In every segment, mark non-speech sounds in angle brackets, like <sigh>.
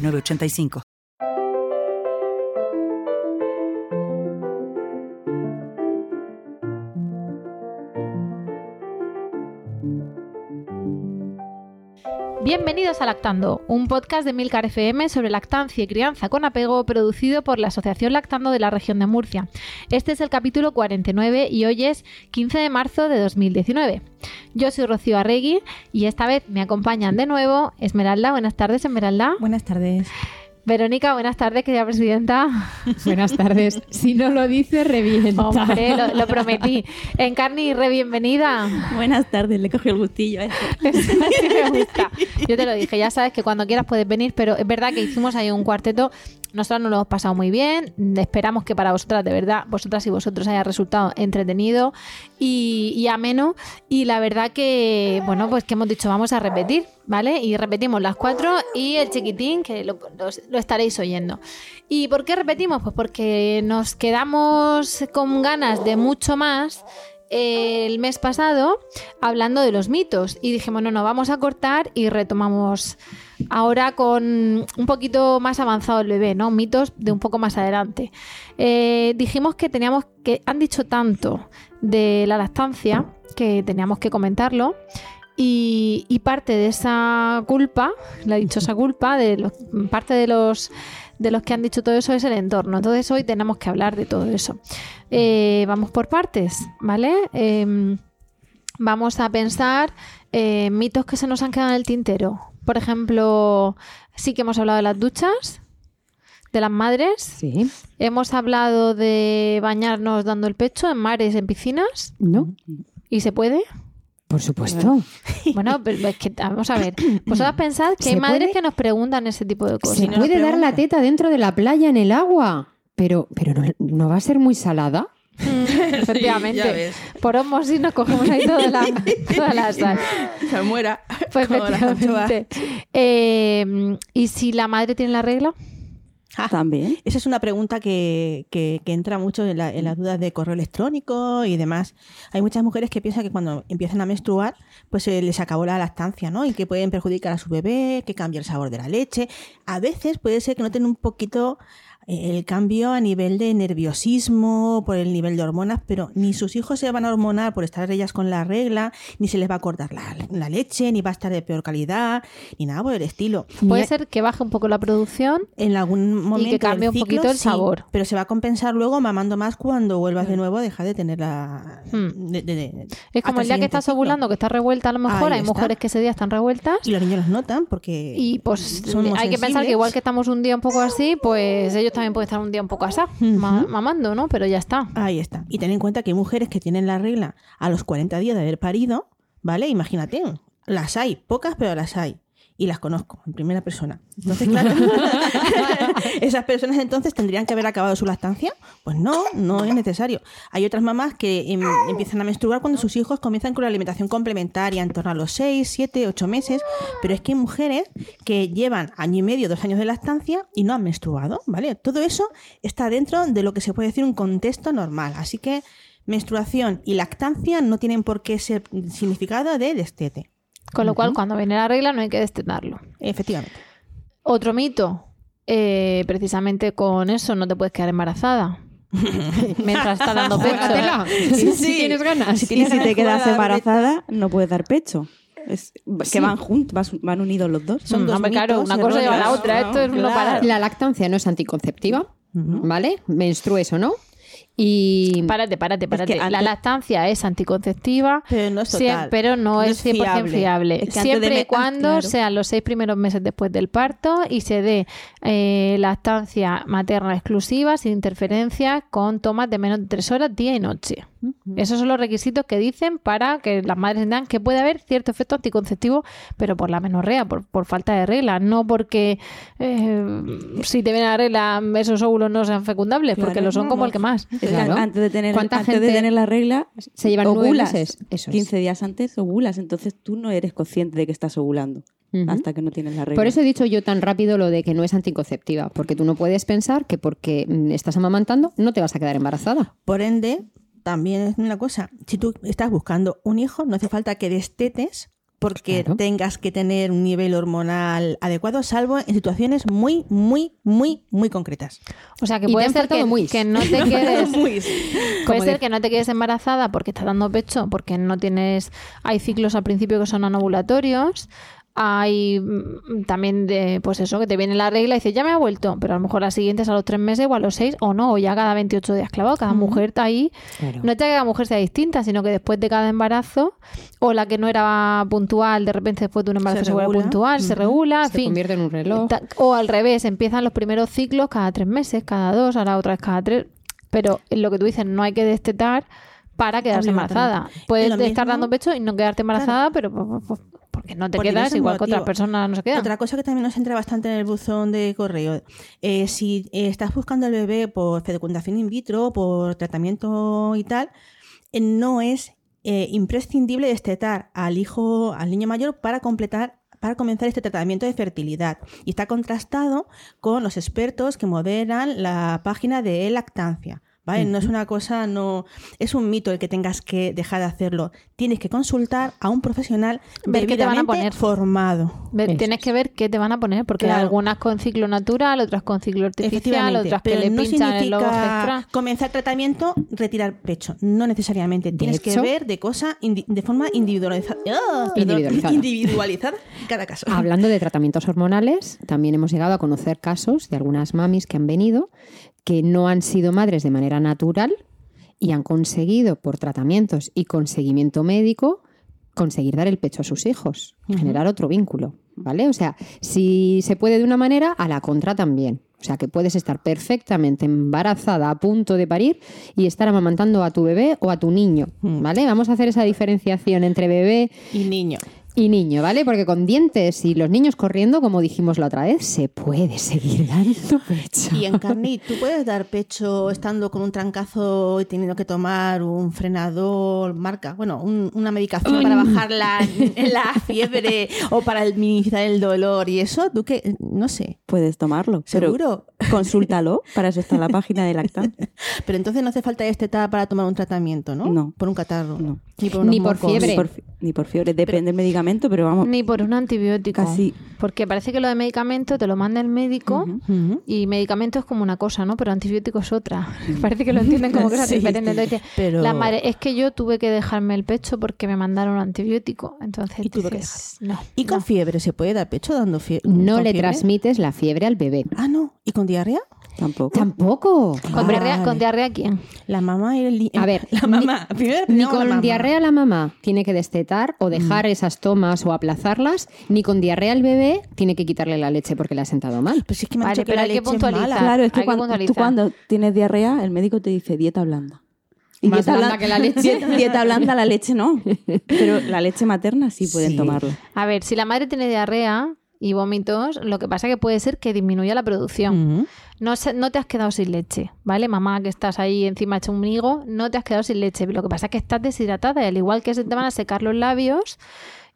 985. Bienvenidos a Lactando, un podcast de Milcar FM sobre lactancia y crianza con apego producido por la Asociación Lactando de la región de Murcia. Este es el capítulo 49 y hoy es 15 de marzo de 2019. Yo soy Rocío Arregui y esta vez me acompañan de nuevo Esmeralda. Buenas tardes, Esmeralda. Buenas tardes. Verónica, buenas tardes, querida presidenta. <laughs> Buenas tardes. Si no lo dice, revienta. Hombre, lo, prometí. Encarni, re bienvenida. Buenas tardes, le cogí el gustillo a <laughs> eso. me gusta. Yo te lo dije, ya sabes que cuando quieras puedes venir, pero es verdad que hicimos ahí un cuarteto nosotros nos lo hemos pasado muy bien. Esperamos que para vosotras, de verdad, vosotras y vosotros haya resultado entretenido y, ameno. Y la verdad que, bueno, pues que hemos dicho, vamos a repetir, ¿vale? Y repetimos las cuatro y el chiquitín, que lo, estaréis oyendo. ¿Y por qué repetimos? Pues porque nos quedamos con ganas de mucho más el mes pasado hablando de los mitos y dijimos, no, no, vamos a cortar y retomamos ahora con un poquito más avanzado el bebé, ¿no? Mitos de un poco más adelante. Eh, dijimos que teníamos que, han dicho tanto de la lactancia que teníamos que comentarlo. Y, parte de esa culpa, la dichosa culpa, de parte de los de los que han dicho todo eso es el entorno. Entonces hoy tenemos que hablar de todo eso. Eh, vamos por partes, ¿vale? Em, vamos a pensar eh, mitos que se nos han quedado en el tintero. Por ejemplo, sí que hemos hablado de las duchas, de las madres. Sí. Hemos hablado de bañarnos dando el pecho en mares, en piscinas. No. ¿Y se puede? Por supuesto. <laughs> Bueno, pero es que vamos a ver. Vosotras pensad que hay madres que nos preguntan ese tipo de cosas. ¿Se puede dar la teta dentro de la playa en el agua? Pero, pero no va a ser muy salada. <laughs> efectivamente. Por osmosis nos cogemos ahí toda la, <laughs> toda la sal. Se muera. Pues efectivamente. Eh, ¿Y si la madre tiene la regla? Ah, También. Esa es una pregunta que, que, entra mucho en, la, en, las dudas de correo electrónico y demás. Hay muchas mujeres que piensan que cuando empiezan a menstruar, pues se les acabó la lactancia, ¿no? Y que pueden perjudicar a su bebé, que cambia el sabor de la leche. A veces puede ser que no tengan un poquito el cambio a nivel de nerviosismo, por el nivel de hormonas, pero ni sus hijos se van a hormonar por estar ellas con la regla, ni se les va a cortar la, leche, ni va a estar de peor calidad, ni nada por el estilo. Puede ser que baje un poco la producción en algún momento y que cambie un poquito el sabor. pero se va a compensar luego mamando más cuando vuelvas de mm. nuevo a dejar de tener la... Hmm. es como el día que estás ovulando, que estás revuelta a lo mejor, hay mujeres que ese día están revueltas. Y los niños los notan porque... Y pues hay que pensar que igual que estamos un día un poco así, pues ellos también puede estar un día un poco así, mamando, ¿no? Pero ya está. Ahí está. Y ten en cuenta que hay mujeres que tienen la regla a los 40 días de haber parido, ¿vale? Imagínate, las hay, pocas, pero las hay y las conozco en primera persona. Entonces, claro, <laughs> esas personas entonces tendrían que haber acabado su lactancia. Pues no, no es necesario. Hay otras mamás que em, empiezan a menstruar cuando sus hijos comienzan con la alimentación complementaria en torno a los 6, 7, 8 meses, pero es que hay mujeres que llevan año y medio, dos años de lactancia y no han menstruado, ¿vale? Todo eso está dentro de lo que se puede decir un contexto normal. Así que menstruación y lactancia no tienen por qué ser significado de destete. Con lo cual, cuando viene la regla, no hay que destetarlo. Efectivamente. Otro mito. Eh, precisamente con eso no te puedes quedar embarazada. <laughs> Mientras está dando pecho. <laughs> si, tienes ganas. Si, te quedas embarazada, no puedes dar pecho. Es, que van juntos, van unidos los dos. Son dos claro, una cosa lleva a la otra. Esto es La lactancia no es anticonceptiva, ¿vale? Menstrues o no. Y párate, párate, párate. la lactancia es anticonceptiva, pero no es, pero no, es 100% fiable. Siempre y cuando sean los seis primeros meses después del parto y se dé eh, lactancia materna exclusiva, sin interferencia, con tomas de menos de tres horas día y noche. Esos son los requisitos que dicen para que las madres entiendan que puede haber cierto efecto anticonceptivo, pero por la menorrea, por, por falta de regla, no porque eh, si te viene la regla esos óvulos no sean fecundables, porque lo son no, como no. el que más. Claro. antes de tener, ¿Cuánta antes de tener la regla, se llevan ovulas. meses? Eso es. 15 días antes ovulas, entonces tú no eres consciente de que estás ovulando hasta que no tienes la regla. Por eso he dicho yo tan rápido lo de que no es anticonceptiva, porque tú no puedes pensar que porque estás amamantando no te vas a quedar embarazada. Por ende, también es una cosa, si tú estás buscando un hijo, no hace falta que destetes porque Claro. tengas que tener un nivel hormonal adecuado, salvo en situaciones muy, muy, muy, muy concretas. O sea, que <laughs> puede ser faltado que, muis. que no te quedes... Muy- Puede Como ser de- que no te quedes embarazada porque estás dando pecho, porque no tienes. Hay ciclos al principio que son anovulatorios. Hay mm, también de, pues eso, que te viene la regla y dices, ya me ha vuelto, pero a lo mejor las siguientes a los tres meses o a los seis, o no, o ya cada 28 días clavado. Cada mujer está ahí. No es que cada mujer sea distinta, sino que después de cada embarazo, o la que no era puntual, de repente después de un embarazo se, Se vuelve puntual, se regula, en Se fin. convierte en un reloj. O al revés, empiezan los primeros ciclos cada tres meses, cada dos, ahora otra vez cada tres. Pero lo que tú dices, no hay que destetar para quedarse embarazada. Puedes estar mismo- dando pecho y no quedarte embarazada, pero pues, pues, porque no te quedas igual que otras motivos. personas no se quedan. Otra cosa que también nos entra bastante en el buzón de correo. eh, si eh, estás buscando el bebé por fecundación in vitro, por tratamiento y tal, eh, no es eh, imprescindible destetar al hijo, al niño mayor para completar para comenzar este tratamiento de fertilidad. Y está contrastado con los expertos que moderan la página de lactancia. ¿Vale? No es una cosa, no es un mito el que tengas que dejar de hacerlo. Tienes que consultar a un profesional Ver qué te van a poner. formado. Tienes que ver qué te van a poner, porque Claro. algunas con ciclo natural, otras con ciclo artificial, otras que le no pinchan el logo significa extra. comenzar tratamiento, retirar pecho. No necesariamente. Tienes hecho- que ver de cosa de forma individualizada. Perdón. Individualizada. individualizada cada caso. Hablando de tratamientos hormonales, también hemos llegado a conocer casos de algunas mamis que han venido que no han sido madres de manera natural y han conseguido, por tratamientos y con seguimiento médico, conseguir dar el pecho a sus hijos, generar otro vínculo, ¿vale? O sea, si se puede de una manera, a la contra también. O sea, que puedes estar perfectamente embarazada, a punto de parir y estar amamantando a tu bebé o a tu niño, ¿vale? Vamos a hacer esa diferenciación entre bebé Y niño. Y niño, ¿vale? Porque con dientes y los niños corriendo, como dijimos la otra vez, se puede seguir dando pecho. Y en <laughs> carnit, ¿tú puedes dar pecho estando con un trancazo y teniendo que tomar un frenador, marca, bueno, un- una medicación para bajar la, <laughs> la fiebre o para minimizar el dolor y eso? ¿Tú qué? No sé. Puedes tomarlo. pero ¿Seguro? consúltalo. <laughs> Para eso está la página de lactancia. Pero entonces no hace falta destetar para tomar un tratamiento, ¿no? No. Por un catarro. No. Ni por, Ni unos por mocos. fiebre. Ni por, fi- ni por fiebre. Depende del medicamento, pero vamos. Ni por un antibiótico. Casi. Porque parece que lo de medicamento te lo manda el médico y medicamento es como una cosa, ¿no? Pero antibiótico es otra. <laughs> parece que lo entienden como cosas <laughs> Sí, diferentes. Entonces, pero- la madre, es que yo tuve que dejarme el pecho porque me mandaron antibiótico. Entonces, Y tuve que no. ¿Y con no. fiebre se puede dar pecho dando fiebre? No le transmites la fiebre al bebé. Ah, no. ¿Y con diarrea? Tampoco. Tampoco. ¿Con, Vale. diarrea, ¿Con diarrea quién? La mamá y el... A ver, <laughs> la mamá. Primero Ni primero la con mamá. diarrea la mamá tiene que destetar o dejar esas tomas o aplazarlas, ni con diarrea el bebé tiene que quitarle la leche porque le ha sentado mal. Pues es que me han Vale, dicho que pero la hay que leche es mala. Claro, es que que cuando, tú cuando tienes diarrea, el médico te dice dieta blanda. Más blanda blan- que la leche. Dieta, dieta blanda, la leche no. <laughs> Pero la leche materna sí pueden Sí. tomarla. A ver, si la madre tiene diarrea y vómitos, lo que pasa que puede ser que disminuya la producción. No, se- no te has quedado sin leche, ¿vale? Mamá, que estás ahí encima hecho un higo, no te has quedado sin leche. Lo que pasa es que estás deshidratada y al igual que se te van a secar los labios,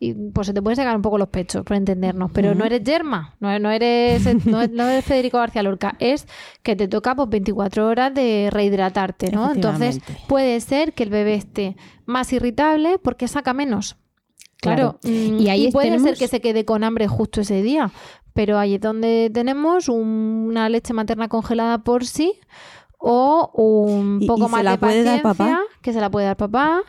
y pues se te pueden secar un poco los pechos, por entendernos. Pero no eres yerma, no, no eres, no, no eres Federico García Lorca, es que te toca pues 24 horas de rehidratarte, ¿no? Entonces puede ser que el bebé esté más irritable porque saca menos. Claro, Claro. mm, Y ahí puede tenemos- ser que se quede con hambre justo ese día, pero ahí es donde tenemos un- una leche materna congelada por sí o un ¿Y- poco y más la de puede dar paciencia, papá? que se la puede dar papá,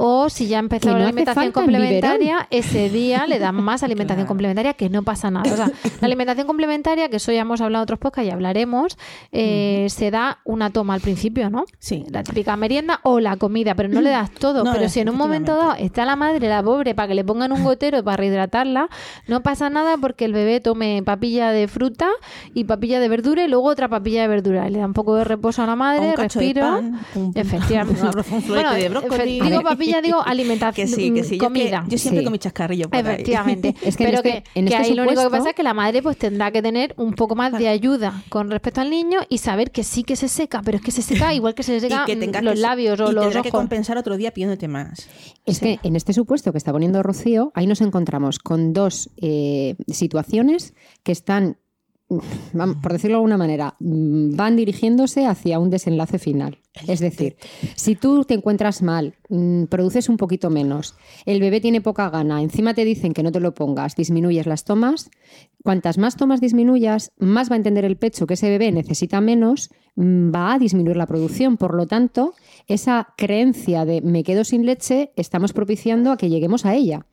o si ya Que no la alimentación complementaria, ese día le dan más <laughs> alimentación complementaria, que no pasa nada. O sea, la alimentación complementaria, que eso ya hemos hablado en otros podcasts y hablaremos, eh, se da una toma al principio, ¿no? Sí. La típica merienda o la comida, pero no le das <clears throat> todo. No, pero si en un momento dado está la madre, la pobre, para que le pongan un gotero para rehidratarla, no pasa nada porque el bebé tome papilla de fruta y papilla de verdura y luego otra papilla de verdura. Le da un poco de reposo a la madre, un- Efectivamente. Bueno, de brócoli. digo papilla, digo alimentación, Que sí, que sí. Yo, comida. que- yo siempre Sí. con mi chascarrillo por ahí. Efectivamente. <laughs> Es que en Pero este- que, en que este ahí lo único que supuesto- pasa es que la madre pues tendrá que tener un poco más de ayuda con respecto al niño y saber que sí que se seca, pero es que se seca <laughs> igual que se le seca los que- labios o y los tendrá que ojos. compensar otro día pidiéndote más. Es que en este supuesto que está poniendo Rocío, ahí nos encontramos con dos eh, situaciones que están, por decirlo de alguna manera, mm, van dirigiéndose hacia un desenlace final. Es decir, si tú te encuentras mal, mm, produces un poquito menos, el bebé tiene poca gana, encima te dicen que no te lo pongas, disminuyes las tomas, cuantas más tomas disminuyas, más va a entender el pecho que ese bebé necesita menos, mm, va a disminuir la producción. Por lo tanto, esa creencia de me quedo sin leche, estamos propiciando a que lleguemos a ella.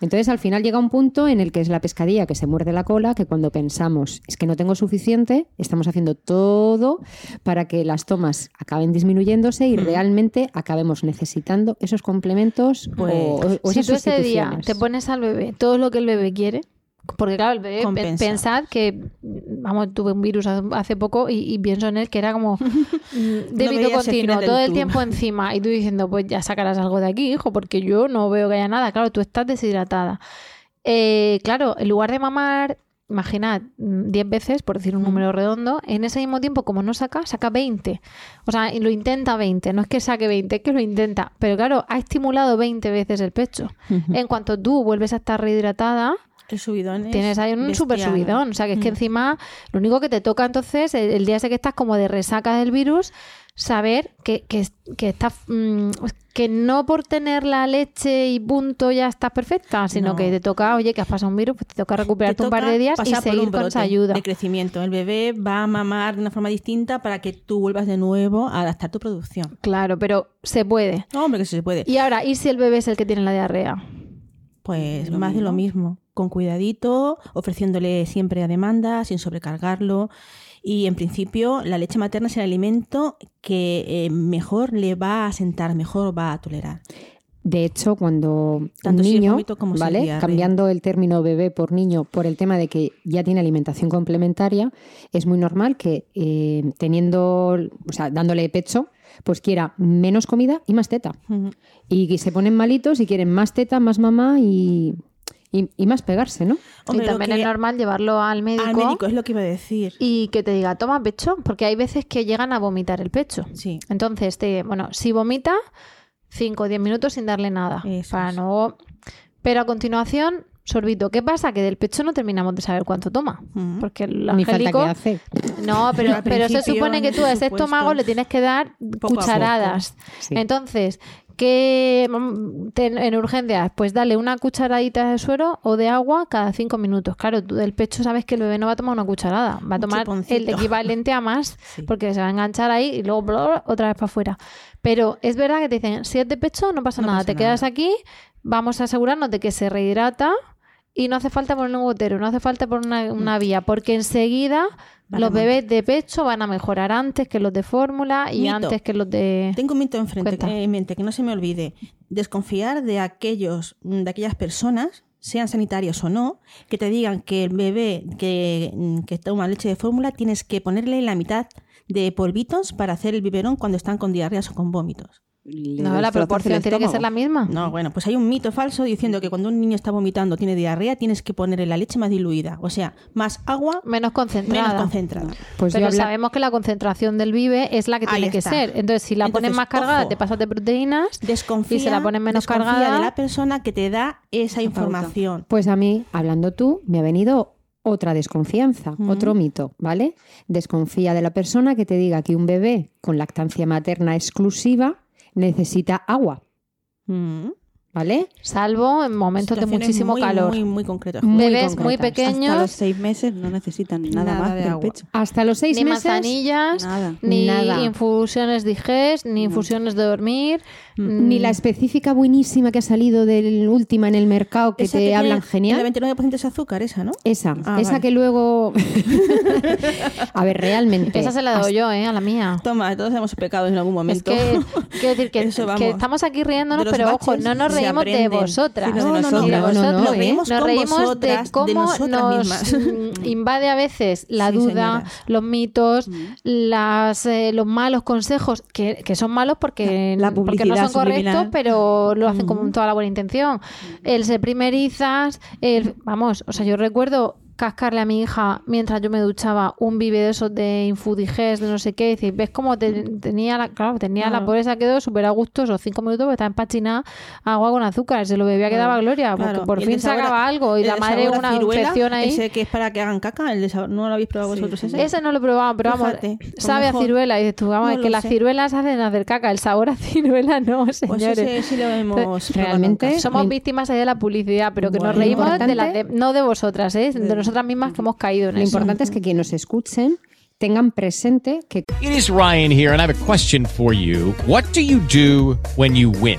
Entonces, al final llega un punto en el que es la pescadilla que se muerde la cola, que cuando pensamos es que no tengo suficiente, estamos haciendo todo para que las tomas acaben disminuyéndose y realmente acabemos necesitando esos complementos o- Pues, o, si esas tú ese día te pones al bebé todo lo que el bebé quiere, porque claro, el bebé, pe- Compensa. pensad que, vamos, tuve un virus hace- poco y, y pienso en él que era como <laughs> mm, débito el continuo, todo el tiempo encima y tú diciendo, pues ya sacarás algo de aquí, hijo, porque yo no veo que haya nada. Claro, tú estás deshidratada. Eh, claro, en lugar de mamar, imaginad, mm, 10 veces, por decir un número redondo, en ese mismo tiempo, como no saca, saca 20. O sea, y lo intenta 20. No es que saque 20, es que lo intenta. Pero claro, ha estimulado 20 veces el pecho. En cuanto tú vuelves a estar rehidratada, El subidón es tienes ahí un super subidón. O sea, que es que encima lo único que te toca entonces, el, el día ese que estás como de resaca del virus, saber que, que, que estás mm, que no por tener la leche y punto ya estás perfecta, sino No. que te toca, oye, que has pasado un virus, pues te toca Te recuperarte un par toca de días y seguir con esa ayuda. de crecimiento. El bebé va a mamar de una forma distinta para que tú vuelvas de nuevo a adaptar tu producción. Claro, pero se puede. No, hombre, que sí se puede. Y ahora, ¿y si el bebé es el que tiene la diarrea? Pues más de lo mismo, con cuidadito, ofreciéndole siempre a demanda, sin sobrecargarlo. Y en principio la leche materna es el alimento que eh, mejor le va a sentar, mejor va a tolerar. De hecho, cuando Tanto un si niño, como si ¿vale? diarrea. cambiando el término bebé por niño por el tema de que ya tiene alimentación complementaria, es muy normal que eh, teniendo, o sea, dándole pecho, pues quiera menos comida y más teta. Ujú. Y que se ponen malitos y quieren más teta, más mamá y, y, y más pegarse, ¿no? Hombre, y también que- es normal llevarlo al médico, Al médico es lo que iba a decir. y que te diga, toma pecho, porque hay veces que llegan a vomitar el pecho. Sí. Entonces, te, bueno, si vomita, 5 o 10 minutos sin darle nada. Eso para es. no. Pero a continuación, sorbito. ¿Qué pasa? Que del pecho no terminamos de saber cuánto toma. Ujú. Porque el Ni falta angélico. que hace. No, pero, se supone que tú a ese estómago le tienes que dar poco cucharadas. Sí. Entonces, ¿qué mm, en urgencias? Pues dale una cucharadita de suero o de agua cada cinco minutos. Claro, tú del pecho sabes que el bebé no va a tomar una cucharada, va a tomar el equivalente a más, <laughs> Sí. porque se va a enganchar ahí y luego bla, bla, otra vez para afuera. Pero es verdad que te dicen, si es de pecho, no pasa No nada, pasa te quedas aquí, vamos a asegurarnos de que se rehidrata. Y no hace falta poner un gotero, no hace falta poner una, una vía, porque enseguida los bebés de pecho van a mejorar antes que los de fórmula y Mito. antes que los de... Tengo un mito enfrente, Cuenta. eh, en mente, que no se me olvide. Desconfiar de aquellos, de aquellas personas, sean sanitarios o no, que te digan que el bebé que, mm, que toma leche de fórmula tienes que ponerle la mitad de polvitos para hacer el biberón cuando están con diarreas o con vómitos. No, la proporción tiene que ser la misma. No, bueno, pues hay un mito falso diciendo que cuando un niño está vomitando, tiene diarrea, tienes que ponerle la leche más diluida, o sea, más agua, Menos concentrada. menos concentrada. Pues yo Pero habla- sabemos que la concentración del vive es la que Ahí tiene que ser. Entonces, si la pones más cargada, ojo. te pasas de proteínas. Desconfía, Y se la ponen menos desconfía cargada. de la persona que te da esa información. Pues a mí, hablando tú, me ha venido otra desconfianza, otro mito, ¿vale? Desconfía de la persona que te diga que un bebé con lactancia materna exclusiva necesita agua, Mm. ¿Vale? Salvo en momentos de muchísimo muy, calor. Muy, muy concretas. Muy Bebés muy concretas. pequeños, Hasta los seis meses no necesitan nada, Nada más de del agua. pecho. Hasta los seis ni meses. manzanillas, Nada. ni Nada. infusiones digest, ni infusiones de dormir. Ni la específica buenísima que ha salido del última en el mercado que Esa te tiene hablan El genial. 29% es azúcar, esa, ¿no? Esa, Ah, esa vale. que luego. <laughs> a ver, realmente. Esa se la doy yo, ¿eh? A la mía. Toma, todos hemos pecado en algún Es momento. que, <laughs> quiero decir que, Eso, que estamos aquí riéndonos, De pero ojo, baches. no nos Sí, reímos de vosotras. No, No, no, no, Y de no, no, vosotros. no, Nos ¿eh? reímos Nos con reímos vosotras, de de cómo nosotras nos mismas. mm, <laughs> invade a veces la Sí, duda, señoras. los mitos, las, eh, los malos consejos, que, que son malos porque, La porque no son correctos, subliminal. pero lo hacen con toda la buena intención. El ser primerizas, el, vamos, o sea, yo recuerdo cascarle a mi hija mientras yo me duchaba un vive de esos de infudigés, de no sé qué, y decir, ves cómo te- tenía la, claro, tenía la Claro. pobre se quedó súper a gusto esos cinco minutos porque estaba empachinada agua con azúcar, se lo bebía que daba gloria, porque por el fin sabor sacaba algo y la madre una ciruela, infección ahí. Ese que es para que hagan caca, el de sabor- ¿no lo habéis probado Sí, vosotros ese? Ese no lo he probado, pero vamos, Fíjate, pues sabe a ciruela. Y dices tú, vamos, No es que las sé. ciruelas hacen hacer caca, el sabor a <laughs> ciruela no, Pues señores. ese sí lo hemos probado realmente-. Somos víctimas ahí de la publicidad, pero que nos reímos de las de, no de vosotras, ¿eh? de nosotras mismas que hemos caído en Lo eso. importante es que quienes nos escuchen tengan presente que It is Ryan here, and I have a question for you. What do you do when you win?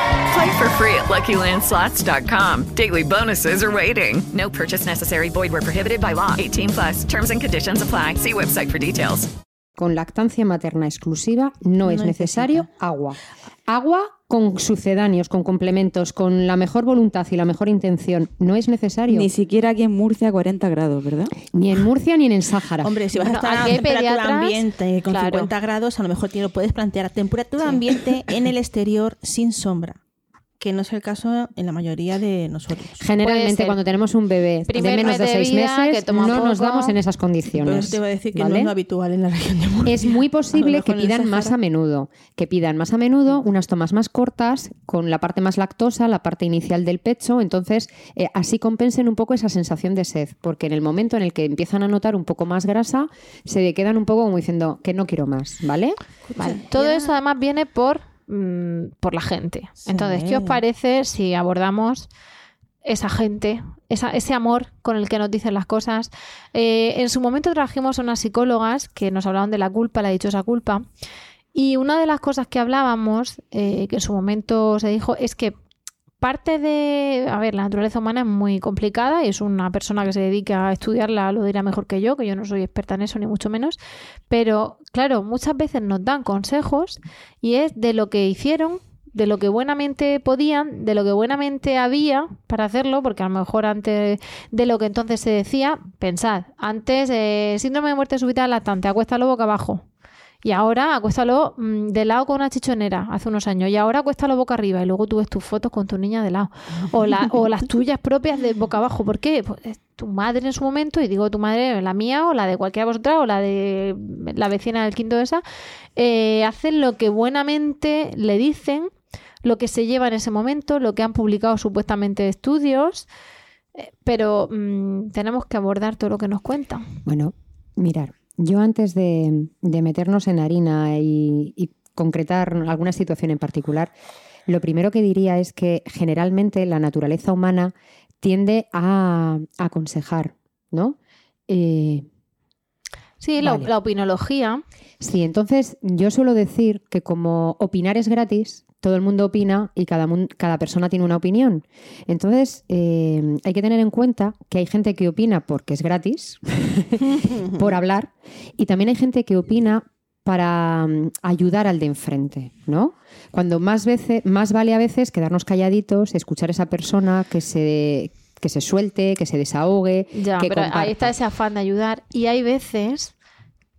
Play for free at LuckyLandSlots.com. Daily bonuses are waiting. No purchase necessary. Void where prohibited by law. 18 plus. Terms and conditions apply. See website for details. con lactancia materna exclusiva no, es necesario agua. Agua con sucedáneos, con complementos, con la mejor voluntad y la mejor intención. No es necesario. Ni siquiera aquí en Murcia a 40 grados, ¿verdad? Ni en Murcia ni en el Sáhara. Hombre, si vas Bueno, a estar a temperatura pediatras, ambiente con claro. 50 grados, a lo mejor te lo puedes plantear a temperatura ambiente en el <laughs> exterior sin sombra, que no es el caso en la mayoría de nosotros. Generalmente cuando tenemos un bebé Primer de menos de seis vida, meses, no nos damos en esas Pero condiciones. te iba a decir que no es lo habitual en la región de Murcia. Es muy <laughs> posible que pidan más a menudo, que pidan más a menudo unas tomas más cortas, con la parte más lactosa, la parte inicial del pecho, entonces eh, así compensen un poco esa sensación de sed, porque en el momento en el que empiezan a notar un poco más grasa, se quedan un poco como diciendo que no quiero más, ¿vale? Vale. Todo eso además viene por, mm, por la gente. Entonces, ¿qué os parece si abordamos esa gente, esa- ese amor con el que nos dicen las cosas? Eh, en su momento trajimos a unas psicólogas que nos hablaban de la culpa, la dichosa culpa. Y una de las cosas que hablábamos, eh, que en su momento se dijo, es que parte de. A ver, la naturaleza humana es muy complicada y es una persona que se dedica a estudiarla, lo dirá mejor que yo, que yo no soy experta en eso, ni mucho menos. Pero, claro, muchas veces nos dan consejos y es de lo que hicieron, de lo que buenamente podían, de lo que buenamente había para hacerlo, porque a lo mejor antes de lo que entonces se decía, pensad, antes, eh, síndrome de muerte súbita lactante, acuéstalo boca abajo. Y ahora acuéstalo mm, de lado con una chichonera hace unos años. Y ahora acuéstalo boca arriba. Y luego tú ves tus fotos con tu niña de lado. O, la- o las tuyas propias de boca abajo. ¿Por qué? Pues es tu madre en su momento, y digo tu madre, la mía, o la de cualquiera de vosotras, o la de la vecina del quinto de esa, eh, hacen lo que buenamente le dicen, lo que se lleva en ese momento, lo que han publicado supuestamente estudios. eh, Pero mm, tenemos que abordar todo lo que nos cuentan. Bueno, mirar, yo antes de, meternos en harina y, y concretar alguna situación en particular, lo primero que diría es que generalmente la naturaleza humana tiende a, a aconsejar, ¿no? Eh, Sí, la, Vale. la opinología. Sí, entonces yo suelo decir que como opinar es gratis, todo el mundo opina y cada, cada persona tiene una opinión. Entonces eh, hay que tener en cuenta que hay gente que opina porque es gratis, <laughs> por hablar, y también hay gente que opina para mm, ayudar al de enfrente, ¿no? Cuando más veces, más vale a veces quedarnos calladitos, escuchar a esa persona que se que se suelte, que se desahogue, Ya, que pero comparta. ahí está ese afán de ayudar. Y hay veces,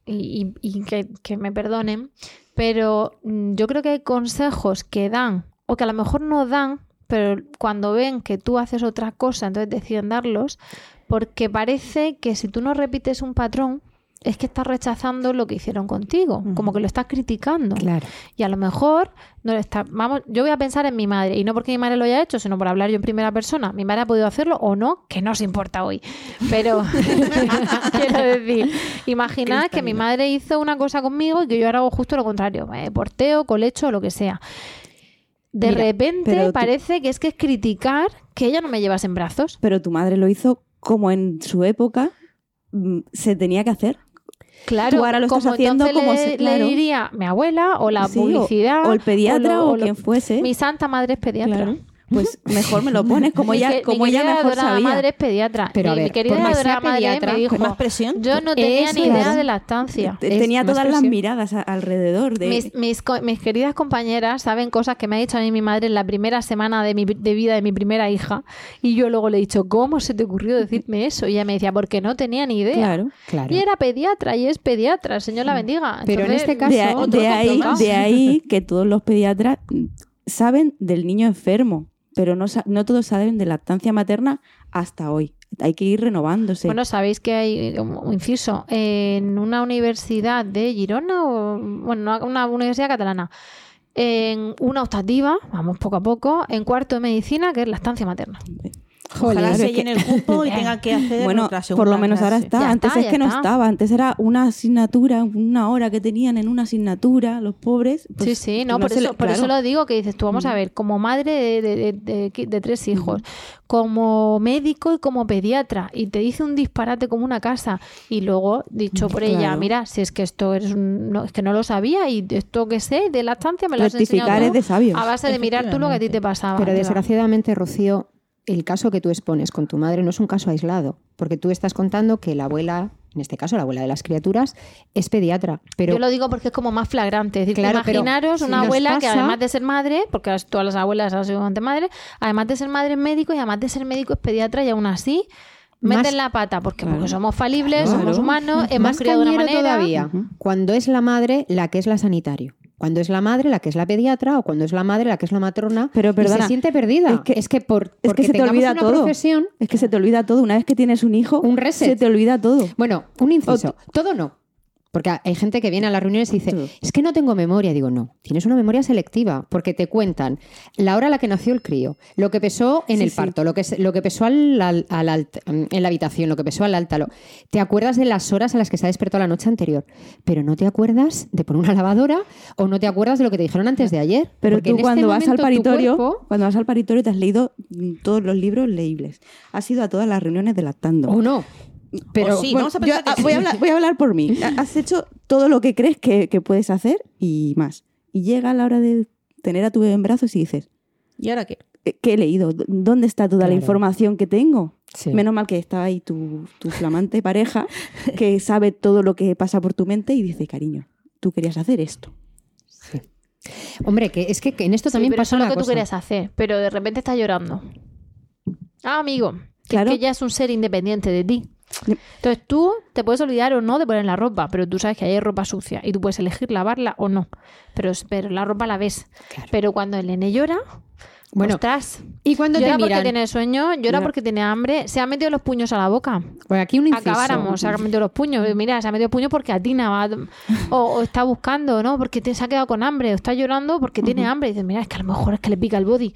y, y- y que, que me perdonen, pero mm, yo creo que hay consejos que dan, o que a lo mejor no dan, pero cuando ven que tú haces otra cosa, entonces deciden darlos, porque parece que si tú no repites un patrón, es que estás rechazando lo que hicieron contigo, como que lo estás criticando. Claro. Y a lo mejor no le está, vamos, yo voy a pensar en mi madre y no porque mi madre lo haya hecho, sino por hablar yo en primera persona. Mi madre ha podido hacerlo o no, que no se importa hoy. Pero <laughs> <laughs> quiero decir, imaginad que mi madre hizo una cosa conmigo y que yo ahora hago justo lo contrario, eh, porteo, colecho, lo que sea. De Mira, repente tú- parece que es que es criticar que ella no me llevas en brazos. Pero tu madre lo hizo como en su época mm, se tenía que hacer. Claro, Tú ahora lo estás como haciendo como le, si- claro. le diría mi abuela o la Sí, publicidad o el pediatra lo- o quien fuese. Mi santa madre es pediatra. Claro. Pues mejor me lo pones como ella, como mi ella mejor sabía. madre es pediatra. Pero a Mi- mi ver, querida por adorada madre pediatra, me dijo, más presión. yo no tenía Eso ni idea es. de lactancia. Te- Tenía todas las miradas a- alrededor de... Mis, mis, queridas compañeras saben cosas que me ha dicho a mí mi madre en la primera semana de, mi, de vida de mi primera hija. Y yo luego le he dicho, ¿cómo se te ocurrió decirme eso? Y ella me decía, porque no tenía ni idea. Claro. Claro. Y era pediatra y es pediatra, el Señor la bendiga. Pero en este caso- de, de ahí, de ahí que todos los pediatras saben del niño enfermo, pero no, no todos saben de lactancia materna hasta hoy. Hay que ir renovándose. Bueno, sabéis que hay, un inciso, en una universidad de Girona, o, bueno, una- universidad catalana, en una optativa, vamos poco a poco, en cuarto de medicina, que es la estancia materna. Ojalá Joder, se llene el cupo y <laughs> tenga que hacer bueno, otra por segunda lo menos ahora está. Ya Antes está, es que no estaba. Antes era una asignatura, una hora que tenían en una asignatura los pobres. pues, sí, sí, no, no por, eso, le- por eso claro. lo digo que dices tú, vamos a ver, como madre de, de- de- de- de tres hijos, como médico y como pediatra, y te dice un disparate como una casa, y luego dicho por ella, mira, si es que esto es, un- no, es que no lo sabía, y esto que sé de lactancia me lo has enseñado es de sabios. a base de mirar tú lo que a ti te pasaba. Pero desgraciadamente, Rocío, el caso que tú expones con tu madre no es un caso aislado, porque tú estás contando que la abuela, en este caso la abuela de las criaturas, es pediatra. Pero Yo lo digo porque es como más flagrante. Es decir, Claro, imaginaros una abuela que además de ser madre, porque todas las abuelas han sido madre, además de ser madre es médico y además de ser médico es pediatra y aún así Más- meten la pata. porque Claro. Porque somos falibles, Claro. somos humanos, hemos más criado de una manera. todavía cuando es la madre la que es la sanitario. Cuando es la madre la que es la pediatra o cuando es la madre la que es la matrona Pero y perdona, se siente perdida. es que- por, Es que se te olvida una todo. profesión, Es que se te olvida todo. Una vez que tienes un hijo, Un reset. se te olvida todo. Bueno, un inciso. Todo no. Porque hay gente que viene a las reuniones y dice, es que no tengo memoria. Digo, no, tienes una memoria selectiva, porque te cuentan la hora a la que nació el crío, lo que pesó en Sí, el sí. parto, lo que, lo que pesó al, al- al en la habitación, lo que pesó al általo. Te acuerdas de las horas a las que se ha despertado la noche anterior, pero no te acuerdas de poner una lavadora o no te acuerdas de lo que te dijeron antes de ayer. Pero tú en este cuando vas al paritorio, cuerpo- cuando vas al paritorio te has leído todos los libros leíbles. Has ido a todas las reuniones de lactando. o no. Pero sí, Bueno, vamos a yo, que ah, sí. voy, a hablar, voy a hablar por mí. <laughs> Ha- Has hecho todo lo que crees que, que puedes hacer y más. Y llega la hora de tener a tu bebé en brazos y dices, ¿Y ahora qué? "Eh, ¿qué he leído? ¿Dó- ¿Dónde está toda la información que tengo? Sí. Menos mal que está ahí tu, tu flamante pareja que sabe todo lo que pasa por tu mente y dice, cariño, tú querías hacer esto. Hombre, que es que, que en esto Sí, también pasa es lo una que tú querías hacer, pero de repente estás llorando. Ah, amigo, que, Claro. que ella es un ser independiente de ti. Entonces tú te puedes olvidar o no de poner la ropa, pero tú sabes que hay ropa sucia y tú puedes elegir lavarla o no. Pero, pero la ropa la ves. Pero cuando el nene llora, Bueno, ostras, y cuando te llora porque tiene sueño, llora Llora. porque tiene hambre, se ha metido los puños a la boca. Pues aquí un inciso. Acabáramos, se ha metido los puños. Mira, se ha metido puños porque atina va- o, o está buscando, ¿no? Porque te, se ha quedado con hambre, o está llorando porque tiene hambre. Y dices, mira, es que a lo mejor es que le pica el body.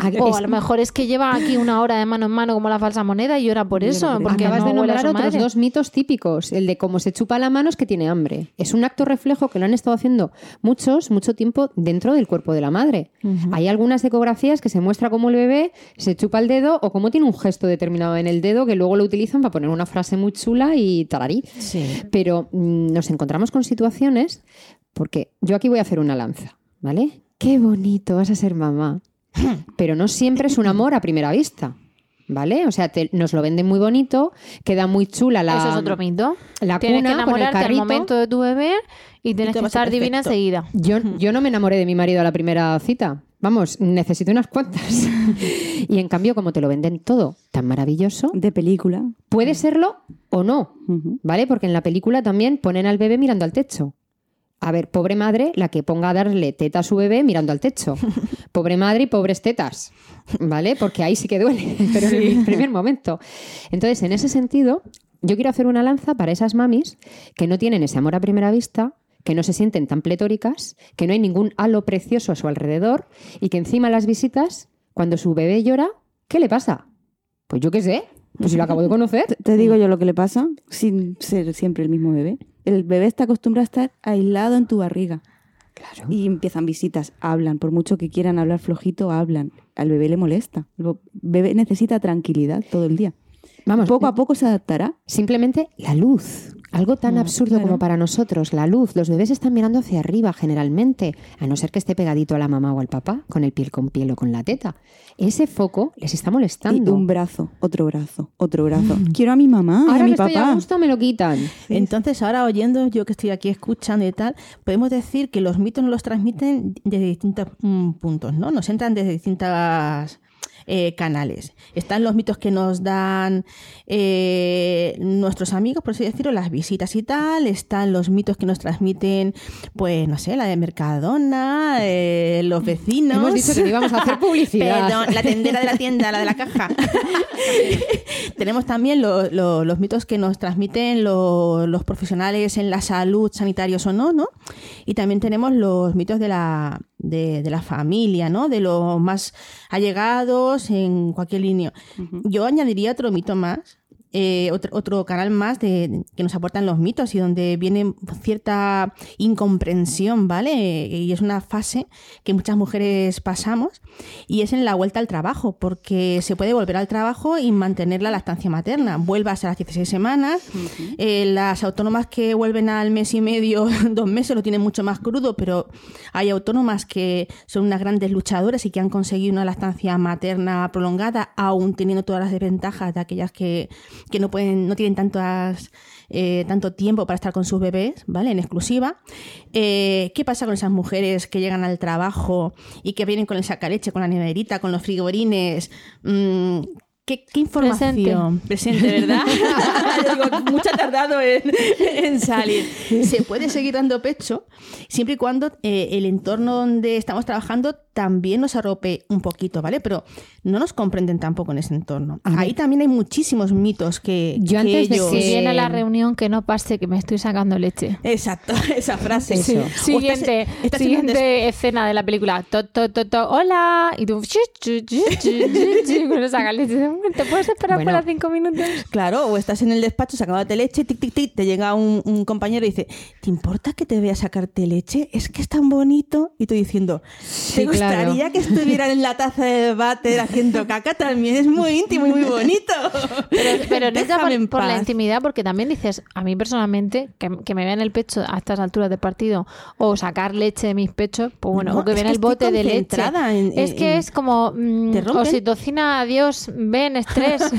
Ah, O a lo mejor es que lleva aquí una hora de mano en mano como la falsa moneda y llora por eso, porque Acabas no de nombrar otros madre. dos mitos típicos. El de cómo se chupa la mano es que tiene hambre. Es un acto reflejo que lo han estado haciendo muchos, mucho tiempo dentro del cuerpo de la madre. Hay algunas ecografías que se muestra cómo el bebé se chupa el dedo o cómo tiene un gesto determinado en el dedo que luego lo utilizan para poner una frase muy chula y tararí. Pero mm, nos encontramos con situaciones, porque yo aquí voy a hacer una lanza, ¿vale? Qué bonito, vas a ser mamá. <laughs> Pero no siempre es un amor a primera vista. ¿Vale? O sea, te- nos lo venden muy bonito, queda muy chula la. Eso es otro mito. La tienes cuna que con el enamorarte al carrito. momento de tu bebé y tienes te que estar divina enseguida. Yo, <laughs> yo no me enamoré de mi marido a la primera cita. Vamos, necesito unas cuantas. <laughs> y en cambio, como te lo venden todo tan maravilloso, De película. puede serlo o no. ¿Vale? Porque en la película también ponen al bebé mirando al techo. A ver, pobre madre, la que ponga a darle teta a su bebé mirando al techo. <laughs> Pobre madre y pobres tetas. ¿Vale? Porque ahí sí que duele, <laughs> pero en el primer momento. Entonces, en ese sentido, Yo quiero hacer una lanza para esas mamis que no tienen ese amor a primera vista, que no se sienten tan pletóricas, que no hay ningún halo precioso a su alrededor y que encima las visitas, cuando su bebé llora, ¿qué le pasa? Pues yo qué sé, pues si lo acabo de <laughs> conocer. Te- Te digo yo lo que le pasa sin ser siempre el mismo bebé. El bebé está acostumbrado a estar aislado en tu barriga. Claro. Y empiezan visitas, hablan, por mucho que quieran hablar flojito, hablan. Al bebé le molesta. El bebé necesita tranquilidad todo el día. Vamos, Poco a poco se adaptará. Simplemente la luz. Algo tan Mm, absurdo claro. como para nosotros, la luz. Los bebés están mirando hacia arriba generalmente, a no ser que esté pegadito a la mamá o al papá, con el piel con piel o con la teta. Ese foco les está Y molestando. un brazo, otro brazo, otro brazo. Quiero a mi mamá, y Ahora a mi que estoy a papá. gusto me lo quitan. Entonces, ahora oyendo, yo que estoy aquí escuchando y tal, podemos decir que los mitos nos los transmiten desde distintos mm, puntos, ¿no? Nos entran desde distintas eh, canales. Están los mitos que nos dan eh, nuestros amigos, por así decirlo, las visitas y tal. Están los mitos que nos transmiten, pues, no sé, la de Mercadona, eh, los vecinos. Hemos dicho que no íbamos a hacer <laughs> publicidad. Perdón, la tendera de la tienda, la de la caja. <laughs> Tenemos también lo- lo- los mitos que nos transmiten lo- los profesionales en la salud, sanitarios o no, ¿no? Y también tenemos los mitos de la, de, de la familia, ¿no? De los más allegados en cualquier línea. Yo añadiría otro mito más. Eh, otro, otro canal más de, que nos aportan los mitos y donde viene cierta incomprensión, ¿vale? Y es una fase que muchas mujeres pasamos y es en la vuelta al trabajo, porque se puede volver al trabajo y mantener la lactancia materna. Vuelvas a las 16 semanas, eh, las autónomas que vuelven al mes y medio, <laughs> dos meses, lo tienen mucho más crudo, pero hay autónomas que son unas grandes luchadoras y que han conseguido una lactancia materna prolongada, aún teniendo todas las desventajas de aquellas que, que no pueden, no tienen tantas eh, tanto tiempo para estar con sus bebés, ¿vale? En exclusiva. Eh, ¿Qué pasa con esas mujeres que llegan al trabajo y que vienen con el sacaleche, con la neverita, con los frigorines? Mm, ¿Qué, qué información? Presente, ¿verdad? <laughs> Digo, mucho ha tardado en, en salir. Se puede seguir dando pecho siempre y cuando eh, el entorno donde estamos trabajando también nos arrope un poquito, ¿vale? Pero no nos comprenden tampoco en ese entorno. Ahí también hay muchísimos mitos que, Yo que antes de ellos... Si viene a la reunión, que no pase que me estoy sacando leche. Exacto, <laughs> esa frase. Eso. Estás- Siguiente, estás siguiente escena de la película. To, to, to, to, hola. Y tú, <laughs> chu, chu, chu, ¿Te puedes esperar Bueno. las cinco minutos? Claro, o estás en el despacho sacándote leche, tic, tic, tic, te llega un, un compañero y dice, ¿te importa que te vea sacarte leche? Es que es tan bonito. Y tú diciendo, ¿te claro. gustaría que estuvieran en la taza de váter haciendo caca? También es muy íntimo y muy bonito. Pero, pero no por, por la intimidad, porque también dices, a mí personalmente, que, que me vean el pecho a estas alturas del partido o sacar leche de mis pechos, pues bueno, No, o que vean el bote de leche. en- es que en- es como mm, Te rompen. oxitocina, adiós, ven, estrés, <laughs>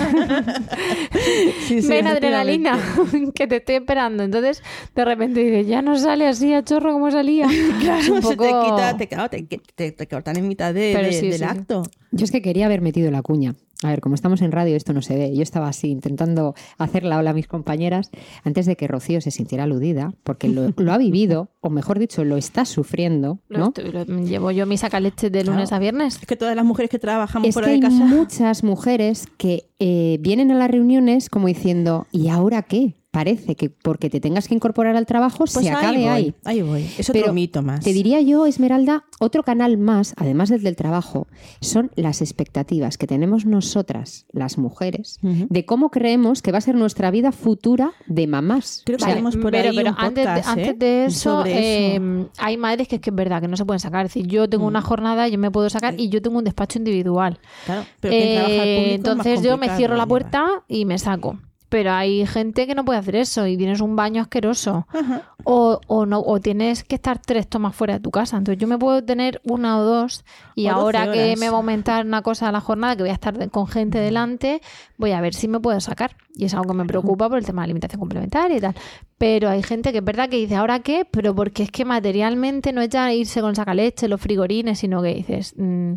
Sí, sí, ven adrenalina, <laughs> que te estoy esperando. Entonces, de repente dices, ya no sale así a chorro como salía. <laughs> Claro, Es un se te quita, te, claro, te, te- te cortan en mitad de- Pero de- sí, del sí, sí. acto. Yo es que quería haber metido la cuña. A ver, como estamos en radio, esto no se ve. Yo estaba así intentando hacer la ola a mis compañeras antes de que Rocío se sintiera aludida, porque lo, <laughs> lo ha vivido, o mejor dicho, lo está sufriendo, Lo ¿no? estoy- lo- llevo yo mi sacaleche de lunes Claro. a viernes. Es que todas las mujeres que trabajamos Es fuera que de hay casa... muchas mujeres que eh, vienen a las reuniones como diciendo, ¿y ahora qué? Parece que porque te tengas que incorporar al trabajo Pues se acabe ahí voy, ahí. ahí voy. Es otro Pero mito más. Te diría yo, Esmeralda, otro canal más, además del del trabajo, son las expectativas que tenemos nosotras, las mujeres, de cómo creemos que va a ser nuestra vida futura de mamás. Creo que tenemos por pero ahí pero un antes, de, antes ¿eh? de eso, eh, hay madres que es que es verdad que no se pueden sacar. Es decir, yo tengo una jornada, yo me puedo sacar y yo tengo un despacho individual. Claro, pero quien trabaja al Eh, público es más entonces yo me cierro la puerta y me saco. Pero hay gente que no puede hacer eso y tienes un baño asqueroso. Ajá. O, o no o tienes que estar tres tomas fuera de tu casa. Entonces yo me puedo tener una o dos y O 12 ahora que me va a aumentar una cosa a la jornada, que voy a estar con gente delante, voy a ver si me puedo sacar. Y es algo que me preocupa por el tema de alimentación complementaria y tal. Pero hay gente que es verdad que dice, ¿ahora qué? Pero porque es que materialmente no es ya irse con sacaleche, los frigorines, sino que dices... mm,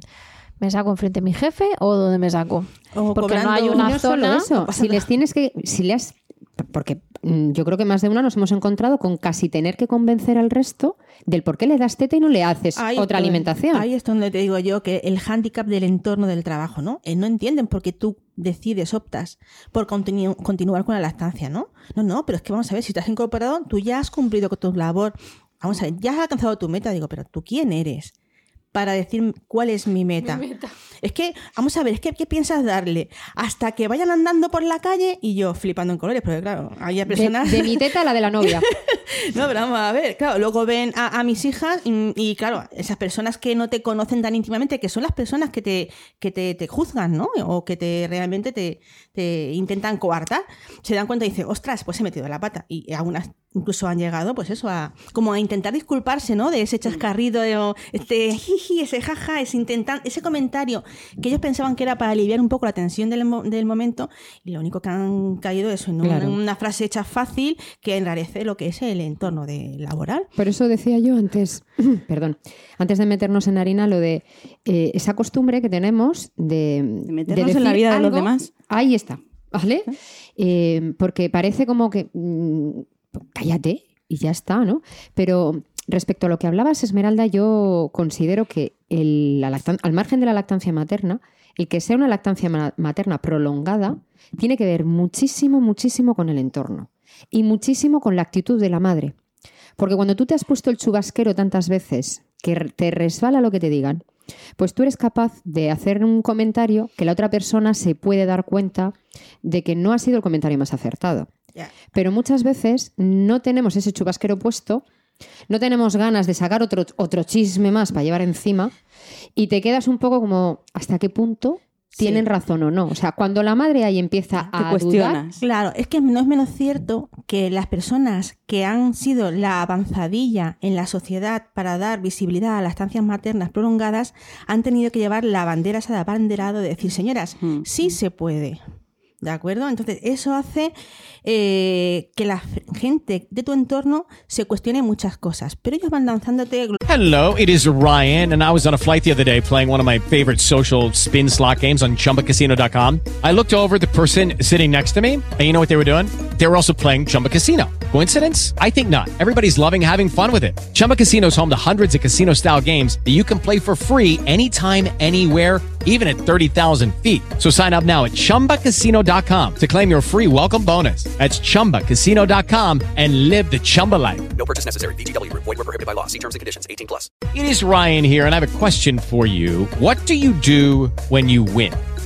¿Me saco enfrente de mi jefe o dónde me saco? O Porque no hay una zona. eso, si les tienes que, si le has- porque mm, yo creo que más de una nos hemos encontrado con casi tener que convencer al resto del por qué le das teta y no le haces Ahí otra es- alimentación. Ahí es donde te digo yo que el hándicap del entorno del trabajo, ¿no? Eh, no entienden porque tú decides, optas por continu- continuar con la lactancia, ¿no? No, no, pero es que vamos a ver, si te has incorporado, tú ya has cumplido con tu labor. Vamos a ver, ya has alcanzado tu meta. Digo, pero ¿tú quién eres? Para decir cuál es mi meta. Es que, vamos a ver, es que ¿qué piensas darle? Hasta que vayan andando por la calle y yo flipando en colores, porque claro, hay personas... De, de mi teta a la de la novia. <laughs> No, pero vamos a ver, claro, luego ven a, a mis hijas y, y, claro, esas personas que no te conocen tan íntimamente, que son las personas que te, que te, te juzgan, ¿no? O que te realmente te, te intentan coartar, se dan cuenta y dicen, ostras, pues he metido la pata. Y algunas incluso han llegado, pues eso, a como a intentar disculparse, ¿no? De ese chascarrido, de, o este <laughs> jiji, ese jaja, ese intentar, ese comentario que ellos pensaban que era para aliviar un poco la tensión del, del momento y lo único que han caído es en una, Claro. una frase hecha fácil que enrarece lo que es el entorno de laboral. Por eso decía yo antes, <clears throat> perdón, antes de meternos en harina, lo de eh, esa costumbre que tenemos de, de meternos en la vida de los demás. Ahí está, ¿vale? Eh, porque parece como que mm, cállate y ya está, ¿no? Pero respecto a lo que hablabas, Esmeralda, yo considero que al margen de la lactancia materna, el que sea una lactancia ma- materna prolongada tiene que ver muchísimo, muchísimo con el entorno y muchísimo con la actitud de la madre. Porque cuando tú te has puesto el chubasquero tantas veces que te resbala lo que te digan, pues tú eres capaz de hacer un comentario que la otra persona se puede dar cuenta de que no ha sido el comentario más acertado. Pero muchas veces no tenemos ese chubasquero puesto, no tenemos ganas de sacar otro, otro chisme más para llevar encima y te quedas un poco como, ¿hasta qué punto tienen razón o no? O sea, cuando la madre ahí empieza a dudar, Claro, es que no es menos cierto que las personas que han sido la avanzadilla en la sociedad para dar visibilidad a las estancias maternas prolongadas han tenido que llevar la bandera esa de abanderado de decir, señoras, sí se puede. ¿De acuerdo? Entonces, eso hace eh, que la gente de tu entorno se cuestione muchas cosas, pero ellos van lanzándote Hello, it is Ryan, and I was on a flight the other day playing one of my favorite social spin slot games on chumbacasino.com. I looked over the person sitting next to me, and you know what they were doing? They were also playing Chumba Casino. Coincidence? I think not. Everybody's loving having fun with it. Chumba Casino is home to hundreds of casino style games that you can play for free anytime, anywhere, even at 30,000 feet. So sign up now at chumbacasino.com to claim your free welcome bonus. That's chumbacasino.com and live the Chumba life. No purchase necessary. Group. Void were prohibited by law. See terms and conditions. 18 plus. It is Ryan here, and I have a question for you. What do you do when you win?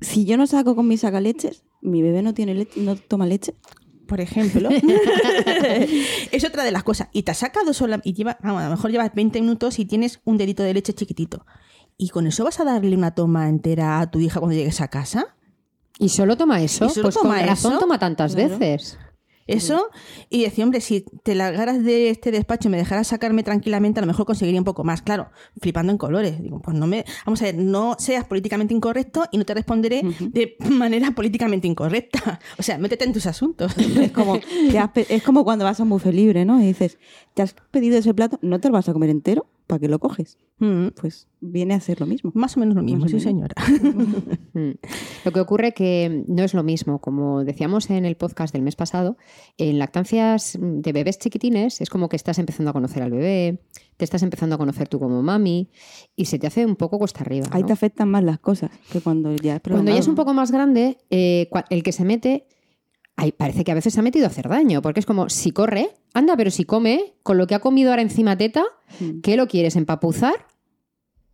si yo no saco con mis sacaleches, mi bebé no tiene leche, no toma leche. por ejemplo. <laughs> <laughs> es otra de las cosas. Y te has sacado sola y lleva, vamos, a lo mejor llevas 20 minutos y tienes un dedito de leche chiquitito. ¿Y con eso vas a darle una toma entera a tu hija cuando llegues a casa? ¿Y solo toma eso? ¿Y solo pues toma con razón eso? toma tantas Claro. veces. Eso, y decía, hombre, si te largaras de este despacho y me dejaras sacarme tranquilamente, a lo mejor conseguiría un poco más. Claro, flipando en colores. Digo, pues no me. Vamos a ver, no seas políticamente incorrecto y no te responderé de <laughs> manera políticamente incorrecta. <laughs> O sea, métete en tus asuntos. Es como, es como cuando vas a un buffet libre, ¿no? Y dices, ¿te has pedido ese plato? ¿No te lo vas a comer entero? ¿Para qué lo coges? Pues viene a ser lo mismo. Más o menos lo mismo, Más sí, señora. <laughs> Mm. Lo que ocurre que no es lo mismo. Como decíamos en el podcast del mes pasado, en lactancias de bebés chiquitines es como que estás empezando a conocer al bebé, te estás empezando a conocer tú como mami y se te hace un poco cuesta arriba. Ahí te afectan más las cosas que cuando ya es Cuando ya es un poco más grande, eh, el que se mete, ay, parece que a veces se ha metido a hacer daño, porque es como, si corre, anda, pero si come, con lo que ha comido ahora encima teta, Mm. ¿qué lo quieres, empapuzar?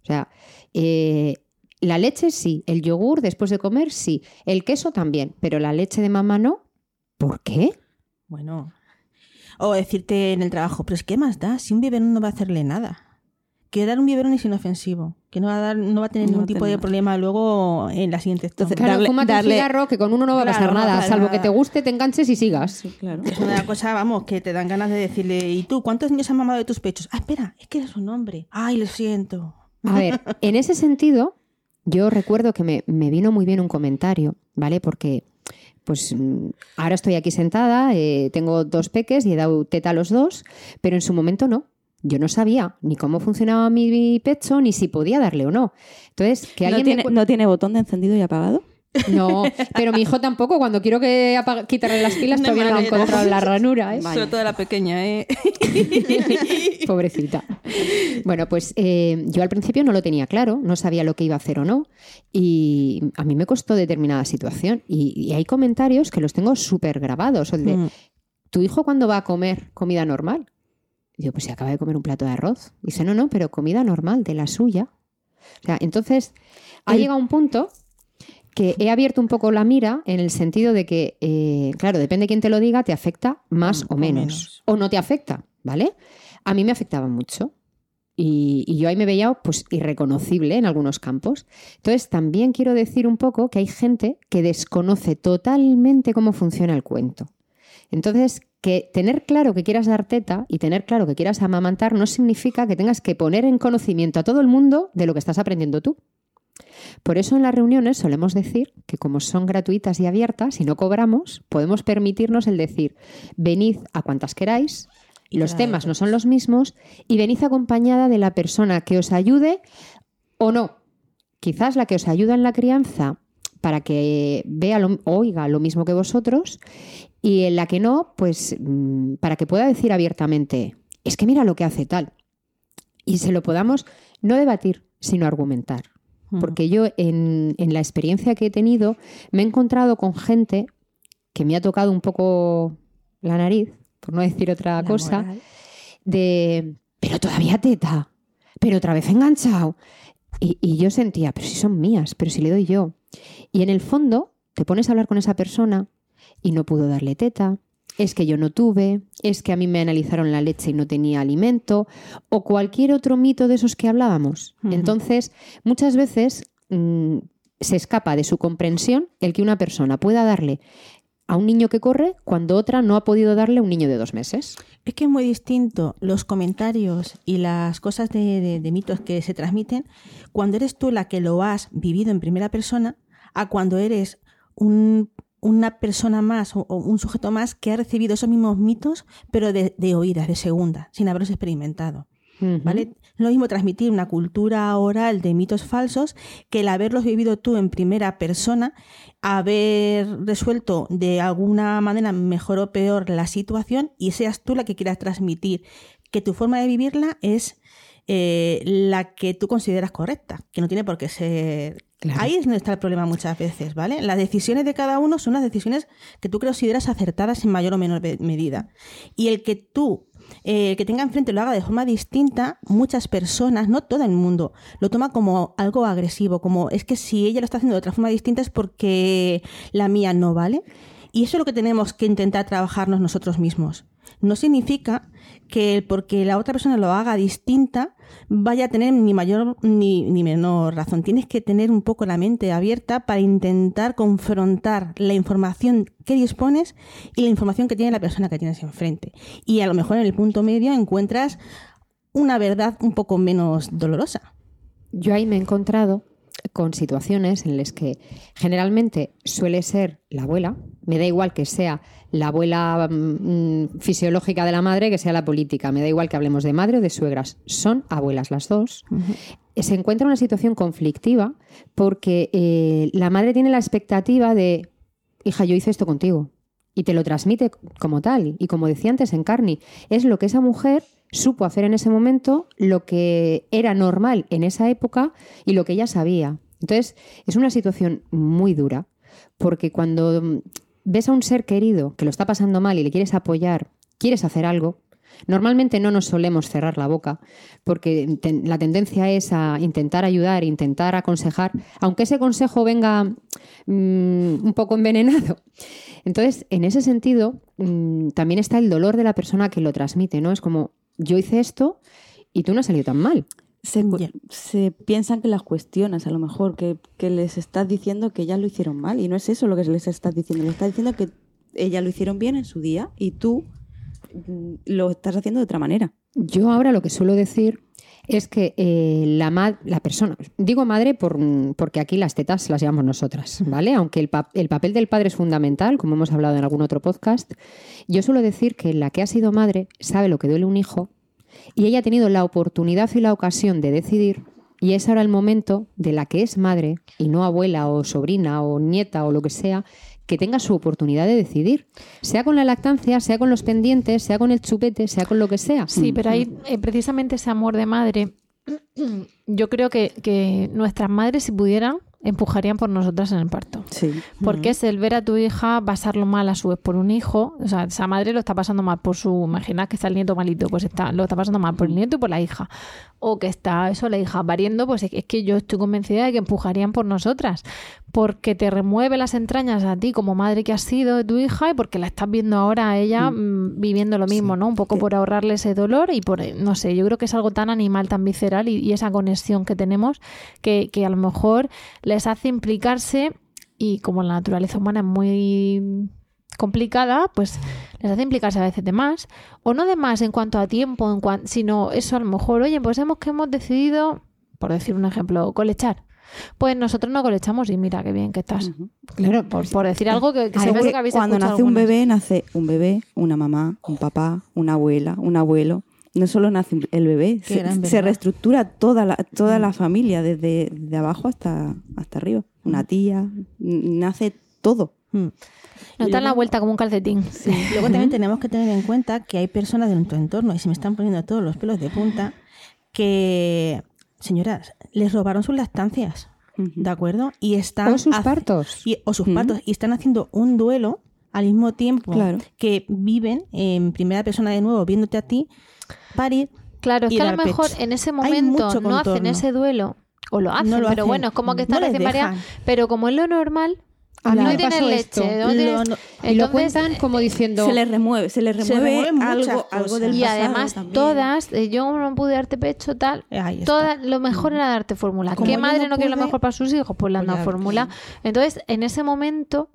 O sea, eh, la leche sí, el yogur después de comer sí, el queso también, pero la leche de mamá no. ¿Por qué? Bueno. O decirte en el trabajo, pero es que más da, si un biberón no va a hacerle nada. Que dar un biberón es inofensivo, que no va a, dar, no va a tener No ningún tipo tener de problema luego en la siguiente Entonces, Claro, Darle- fúmate darle- un cigarro que con uno no va a pasar Claro, no nada, salvo nada. que te guste, te enganches y sigas. Claro. Es una cosa, vamos, que te dan ganas de decirle, ¿y tú cuántos niños han mamado de tus pechos? Ah, espera, es que eres un hombre. Ay, lo siento. A ver, en ese sentido, yo recuerdo que me, me vino muy bien un comentario, ¿vale? Porque pues mm, ahora estoy aquí sentada, eh, tengo dos peques y he dado teta a los dos, pero en su momento no. Yo no sabía ni cómo funcionaba mi pecho, ni si podía darle o no. Entonces, que ¿No alguien tiene, me cu- ¿No tiene botón de encendido y apagado? No, pero mi hijo tampoco. Cuando quiero que apaga- quitarle las pilas, No todavía no manera. encontrado en la ranura. ¿eh? Sobre todo la pequeña, ¿eh? <laughs> Pobrecita. Bueno, pues eh, yo al principio no lo tenía claro, no sabía lo que iba a hacer o no, y a mí me costó determinada situación. Y, y hay comentarios que los tengo súper grabados. El de, Mm. ¿tu hijo cuándo va a comer comida normal? Y yo, pues si acaba de comer un plato de arroz. Dice, no, no, pero comida normal, de la suya. O sea, entonces, ha El- llegado un punto que he abierto un poco la mira en el sentido de que, eh, claro, depende quién te lo diga, te afecta más Mm, o menos. O no te afecta, ¿vale? A mí me afectaba mucho. Y, y yo ahí me veía pues irreconocible en algunos campos. Entonces también quiero decir un poco que hay gente que desconoce totalmente cómo funciona el cuento. Entonces, que tener claro que quieras dar teta y tener claro que quieras amamantar no significa que tengas que poner en conocimiento a todo el mundo de lo que estás aprendiendo tú. Por eso en las reuniones solemos decir que como son gratuitas y abiertas y no cobramos, podemos permitirnos el decir, venid a cuantas queráis, Y los temas no son los mismos y venid acompañada de la persona que os ayude o no. Quizás la que os ayuda en la crianza para que vea lo, oiga lo mismo que vosotros y en la que no, pues mm, para que pueda decir abiertamente, es que mira lo que hace tal. Y se lo podamos no debatir, sino argumentar. Porque yo en, en la experiencia que he tenido me he encontrado con gente que me ha tocado un poco la nariz, por no decir otra La cosa, moral. de, pero todavía teta, pero otra vez enganchado. Y, y yo sentía, pero si son mías, pero si le doy yo. Y en el fondo te pones a hablar con esa persona y no pudo darle teta, es que yo no tuve, es que a mí me analizaron la leche y no tenía alimento, o cualquier otro mito de esos que hablábamos. Entonces, muchas veces mm, se escapa de su comprensión el que una persona pueda darle a un niño que corre cuando otra no ha podido darle a un niño de dos meses. Es que es muy distinto los comentarios y las cosas de, de- de mitos que se transmiten cuando eres tú la que lo has vivido en primera persona a cuando eres un- una persona más o, o un sujeto más que ha recibido esos mismos mitos pero de, de oídas, de segunda, sin haberlos experimentado. ¿Vale? No es lo mismo transmitir una cultura oral de mitos falsos que el haberlos vivido tú en primera persona, haber resuelto de alguna manera mejor o peor la situación y seas tú la que quieras transmitir que tu forma de vivirla es eh, la que tú consideras correcta, que no tiene por qué ser... Ahí es donde está el problema muchas veces, ¿vale? Las decisiones de cada uno son las decisiones que tú consideras acertadas en mayor o menor medida. Y el que tú eh, el que tenga enfrente lo haga de forma distinta, muchas personas, no todo el mundo, lo toma como algo agresivo, como es que si ella lo está haciendo de otra forma distinta es porque la mía no vale. Y eso es lo que tenemos que intentar trabajarnos nosotros mismos. No significa que porque la otra persona lo haga distinta vaya a tener ni mayor ni, ni menor razón. Tienes que tener un poco la mente abierta para intentar confrontar la información que dispones y la información que tiene la persona que tienes enfrente. Y a lo mejor en el punto medio encuentras una verdad un poco menos dolorosa. Yo ahí me he encontrado con situaciones en las que generalmente suele ser la abuela, me da igual que sea la abuela mm, fisiológica de la madre que sea la política, me da igual que hablemos de madre o de suegras, son abuelas las dos. Se encuentra en una situación conflictiva porque eh, la madre tiene la expectativa de, hija, yo hice esto contigo. Y te lo transmite como tal. Y como decía antes en Carney, es lo que esa mujer supo hacer en ese momento, lo que era normal en esa época y lo que ella sabía. Entonces, es una situación muy dura, porque cuando mm, ves a un ser querido que lo está pasando mal y le quieres apoyar, quieres hacer algo, normalmente no nos solemos cerrar la boca, porque la tendencia es a intentar ayudar, intentar aconsejar, aunque ese consejo venga mm, un poco envenenado. Entonces, en ese sentido, mm, también está el dolor de la persona que lo transmite, ¿no? Es como, yo hice esto y tú no has salido tan mal. Se, piensan que las cuestionas, a lo mejor, que, que les estás diciendo que ellas lo hicieron mal. Y no es eso lo que les estás diciendo. Le estás diciendo que ellas lo hicieron bien en su día y tú mm, lo estás haciendo de otra manera. Yo ahora lo que suelo decir, es que eh, la, ma- la persona, digo madre por- porque aquí las tetas las llevamos nosotras, ¿vale? Aunque el, pa- el papel del padre es fundamental, como hemos hablado en algún otro podcast, yo suelo decir que la que ha sido madre sabe lo que duele un hijo y ella ha tenido la oportunidad y la ocasión de decidir y es ahora el momento de la que es madre y no abuela o sobrina o nieta o lo que sea, que tenga su oportunidad de decidir, sea con la lactancia, sea con los pendientes, sea con el chupete, sea con lo que sea. Sí, pero ahí eh, precisamente ese amor de madre, <clears throat> yo creo que, que nuestras madres, si pudieran, empujarían por nosotras en el parto. Sí. Porque es el ver a tu hija pasarlo mal a su vez por un hijo. O sea, esa madre lo está pasando mal por su. Imaginad que está el nieto malito, pues está, lo está pasando mal por el nieto y por la hija. O que está eso, la hija pariendo, pues es que, yo estoy convencida de que empujarían por nosotras. Porque te remueve las entrañas a ti como madre que has sido de tu hija y porque la estás viendo ahora a ella mm, viviendo lo mismo, ¿no? Un poco por ahorrarle ese dolor y por, no sé, yo creo que es algo tan animal, tan visceral y, y esa conexión que tenemos que, que a lo mejor les hace implicarse y como la naturaleza humana es muy complicada, pues les hace implicarse a veces de más, o no de más en cuanto a tiempo, en cuan- sino eso a lo mejor, oye, pues hemos que hemos decidido, por decir un ejemplo, colechar. Pues nosotros no colechamos y mira qué bien que estás. Claro, Por, por decir algo que, que seguro que que habéis cuando nace un algunas. bebé, nace un bebé, una mamá, un papá, una abuela, un abuelo. No solo nace el bebé, se, se reestructura toda la, toda la familia, desde, de abajo hasta, hasta arriba. Una tía, n- nace todo. No está en la vuelta como un calcetín. Luego también tenemos que tener en cuenta que hay personas de nuestro entorno, y se me están poniendo todos los pelos de punta, que, señoras, les robaron sus lactancias, ¿de acuerdo? Y están O sus hace- partos. y- o sus partos. Y están haciendo un duelo al mismo tiempo Claro. que viven en primera persona de nuevo, viéndote a ti parir. Claro, es que a lo mejor pecho. en ese momento no hacen ese duelo. O lo hacen, No lo pero hacen. bueno, es como que No están les recién paridas, dejan. pero como es lo normal, A mí no me pasó leche. no Lo- Y lo Entonces, cuentan como diciendo... Se les remueve, se les Se remueve remueven muchas algo, algo del y pasado además también. todas, eh, yo no pude darte pecho, tal, todas, lo mejor era darte fórmula. ¿Qué madre no no, quiere lo mejor para sus hijos? Pues le han dado fórmula. Entonces, en ese momento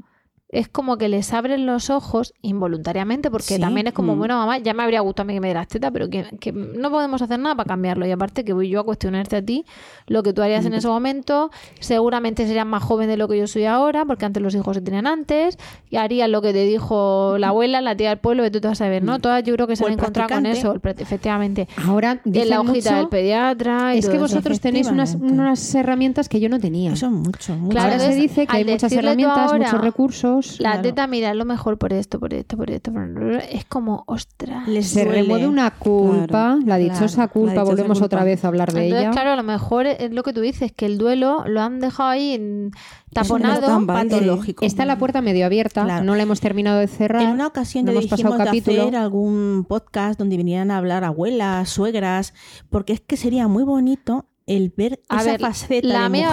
es como que les abren los ojos involuntariamente, porque Sí. también es como, Mm. bueno, mamá, ya me habría gustado a mí que me dieras teta, pero que, que no podemos hacer nada para cambiarlo. Y aparte que voy yo a cuestionarte a ti lo que tú harías en ese momento, seguramente serías más joven de lo que yo soy ahora, porque antes los hijos se tenían antes, y harías lo que te dijo la abuela, la tía del pueblo, que tú te vas a ver, ¿no? Todas yo creo que se han encontrado con eso, efectivamente. Ahora En la hojita mucho, del pediatra. y es todo que eso. vosotros tenéis unas, unas herramientas que yo no tenía. Eso es mucho, mucho. Claro, Ahora se dice que hay muchas herramientas, ahora, muchos recursos. La Claro. teta, mira, es lo mejor por esto, por esto, por esto. por- Es como, ostras. Les Se remueve una culpa, Claro, la dichosa claro, culpa, la dichosa volvemos culpa. otra vez a hablar de Entonces, ella. claro, a lo mejor es lo que tú dices, que el duelo lo han dejado ahí en- taponado. patológico. Está la puerta medio abierta, Claro. no la hemos terminado de cerrar. En una ocasión no hemos pasado dijimos de capítulo. hacer algún podcast donde vinieran a hablar abuelas, suegras, porque es que sería muy bonito el ver A esa ver, faceta la de mía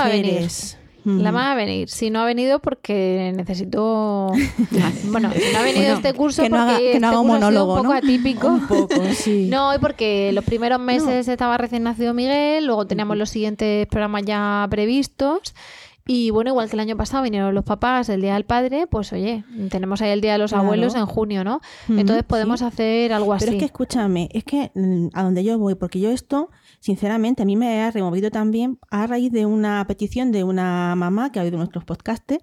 La más va a venir. Si no ha venido porque necesito... <laughs> bueno, si no ha venido Bueno, este curso que no haga- porque que este no haga un curso ha sido monólogo, un poco ¿no? atípico. Un poco, sí. <laughs> No, y porque los primeros meses estaba recién nacido Miguel, luego teníamos los siguientes programas ya previstos. Y bueno, igual que el año pasado vinieron los papás el Día del Padre, pues oye, tenemos ahí el Día de los Claro. Abuelos en junio, ¿no? Entonces podemos sí. hacer algo así. Pero es que escúchame, es que mm, a donde yo voy, porque yo esto, sinceramente, a mí me ha removido también a raíz de una petición de una mamá que ha oído nuestros podcasts,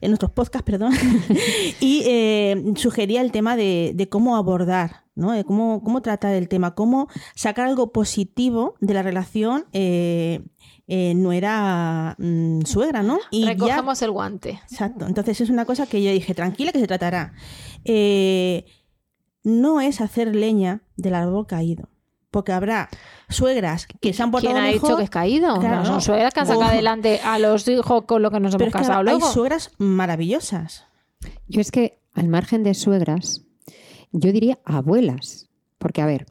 en nuestros podcasts, perdón, <laughs> y eh, sugería el tema de, de cómo abordar, ¿no? De cómo, cómo tratar el tema, cómo sacar algo positivo de la relación eh, eh, no era mm, suegra, ¿no? Y ya- Recogemos el guante. Exacto. Entonces es una cosa que yo dije, tranquila que se tratará. Eh, no es hacer leña del árbol caído. Porque habrá suegras que se han portado ¿Quién ha mejor. dicho que es caído? Claro, no, son suegras que han sacado adelante a los hijos con lo que nos Pero hemos es que casado hay luego. suegras maravillosas. Yo es que, al margen de suegras, yo diría abuelas. Porque, a ver,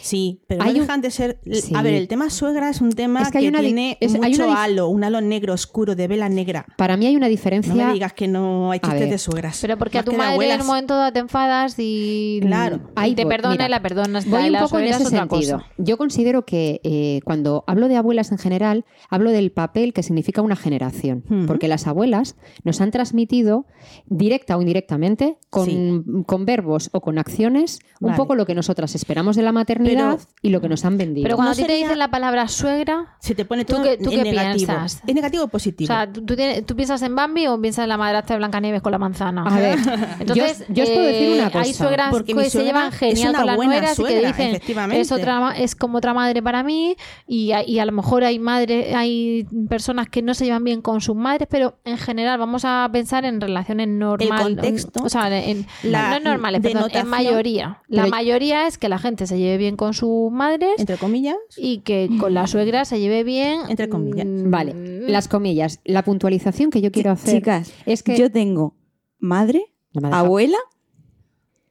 Sí, pero Hay no un- dejan de ser. Sí. A ver, el tema suegra es un tema Es que una tiene es- hay una halo, un halo negro oscuro de vela negra. para mí hay una No diferencia. me digas que no hay A chistes de suegras. Pero porque a tu madre en abuelas. un momento dado te enfadas y, Claro. y Ahí te voy. perdona Mira, y la perdonas. Voy y un la poco en ese sentido. cosa. Yo considero que eh, cuando hablo de abuelas en general, hablo del papel que significa una generación. Porque las abuelas nos han transmitido, directa o indirectamente, con, con verbos o con acciones, un Vale. poco lo que nosotras esperamos de la maternidad Pero- y lo que nos han vendido. Pero cuando No a ti te dicen la palabra suegra, Se te pone ¿Tú todo qué- tú en qué negativo. piensas? ¿Es negativo o o positivo? sea, ¿tú, tú tienes- tú piensas en Bambi o piensas en la madrastra de Blancanieves con la manzana? A ver, Entonces, <laughs> yo, os- yo os puedo decir eh, una cosa. Hay suegras Porque que se llevan genial con las buena nueras y que suegra, dicen efectivamente. es otra es como otra madre para mí y, a- y a lo mejor hay madres hay personas que no se llevan bien con sus madres, pero en general vamos a pensar en relaciones normales, o sea, en, la no normales, perdón, en mayoría. La mayoría es que la gente se lleve bien con sus madres Entre comillas. y que con la suegra se lleve bien Entre comillas. mm, Vale, las comillas. La puntualización que yo quiero hacer Chicas, es que yo tengo madre, abuela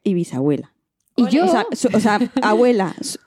y bisabuela. y yo, O sea, su- o sea, abuela, <laughs> su-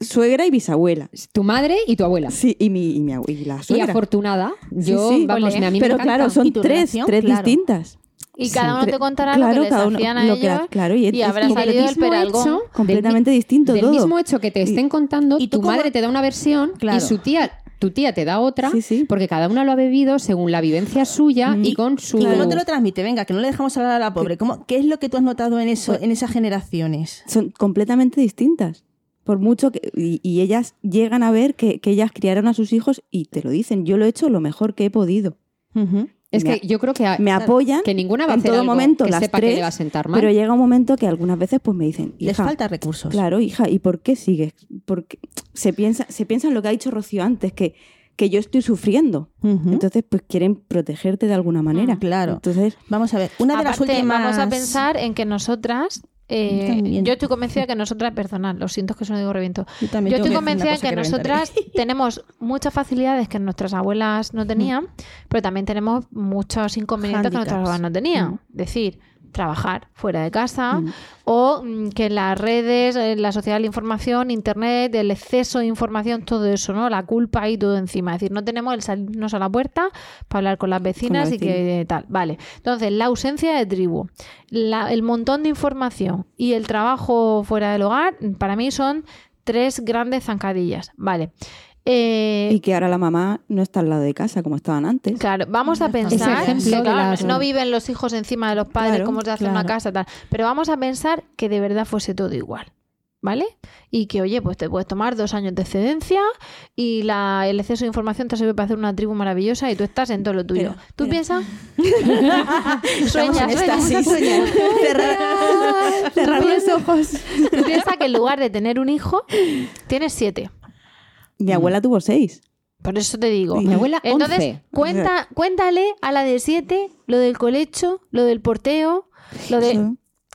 suegra y bisabuela. tu madre y tu abuela. Sí, y mi, y mi abue- y la Y suegra. afortunada, Sí, yo, sí. vamos, Ole. me- a mí Pero encanta. claro, son ¿Y tu tres, relación? tres Claro. distintas. Y cada Sí, uno te contará lo claro, que les cada uno- hacían a lo que- ellos claro, y, habrá y del salido el peralgón. hecho, completamente del distinto Del todo. mismo hecho que te estén contando, y tu cómo- madre te da una versión Claro. y su tía, tu tía te da otra, Sí, sí. porque cada una lo ha bebido según la vivencia suya y con su... ¿Y cómo te lo transmite? Venga, que no le dejamos hablar a la pobre. ¿Cómo, ¿Qué es lo que tú has notado en eso, en esas generaciones? Son completamente distintas. Por mucho que. Y, y ellas llegan a ver que, que ellas criaron a sus hijos y te lo dicen. Yo lo he hecho lo mejor que he podido. Ujú. Es me que yo creo que, a- Me apoyan. que ninguna va a en hacer todo algo momento que las sepa tres, que le va a sentar mal. Pero llega un momento que algunas veces pues me dicen. Les "Hija, falta recursos. Claro, hija, ¿y por qué sigues? Porque se piensa, se piensa en lo que ha dicho Rocío antes, que, que yo estoy sufriendo. Entonces, pues quieren protegerte de alguna manera. Mm, claro. Entonces, Vamos a ver, una de las últimas... vamos a pensar en que nosotras. Eh, yo estoy convencida que nosotras, perdonad, lo siento que eso no digo reviento. Yo también Yo tengo estoy que convencida que reventaré. nosotras <laughs> tenemos muchas facilidades que nuestras abuelas no tenían, pero también tenemos muchos inconvenientes que nuestras abuelas no tenían. Es decir, trabajar fuera de casa Mm. o mm, que las redes, eh, la sociedad de la información, internet, el exceso de información, todo eso, ¿no? La culpa y todo encima. Es decir, no tenemos el salirnos a la puerta para hablar con las vecinas y que tal. Vale. Entonces, la ausencia de tribu, la- el montón de información y el trabajo fuera del hogar, para mí son tres grandes zancadillas. Vale. Eh, y que ahora la mamá no está al lado de casa como estaban antes. Claro, vamos a Ese pensar, que, claro, no viven los hijos encima de los padres Claro, como se hace en una claro. casa, tal, pero vamos a pensar que de verdad fuese todo igual. ¿Vale? Y que, oye, pues te puedes tomar dos años de excedencia y la, el exceso de información te sirve para hacer una tribu maravillosa y tú estás en todo lo tuyo. Pero, ¿Tú pero- piensas? <laughs> Estamos Sueña, en sueña, sueña. Cerrar- cerrar los ojos. Tú piensas que en lugar de tener un hijo, tienes siete. Mi abuela tuvo seis. Por eso te digo. Mi abuela, Entonces, 11. cuenta, cuéntale a la de siete lo del colecho, lo del porteo, lo de...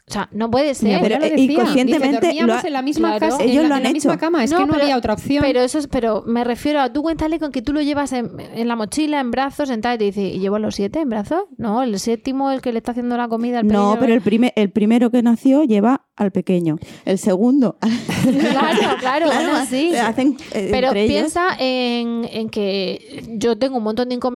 O sea, no puede ser. pero, lo eh, decía. inconscientemente Dice, dormíamos lo ha- en la misma Claro. casa, Ellos en lo han en la misma cama, es No, que no pero- había otra opción. Pero eso es, pero me refiero a tú cuéntale con que tú lo llevas en, en la mochila, en brazos, en tal, y te dice, ¿y llevo los siete en brazos? No, el séptimo, el que le está haciendo la comida al No, pequeño. pero el, primer, el primero que nació lleva al pequeño. El segundo. <laughs> Claro, claro, bueno, sí. Hacen, eh, Pero piensa en, en que yo tengo un montón de inconvenientes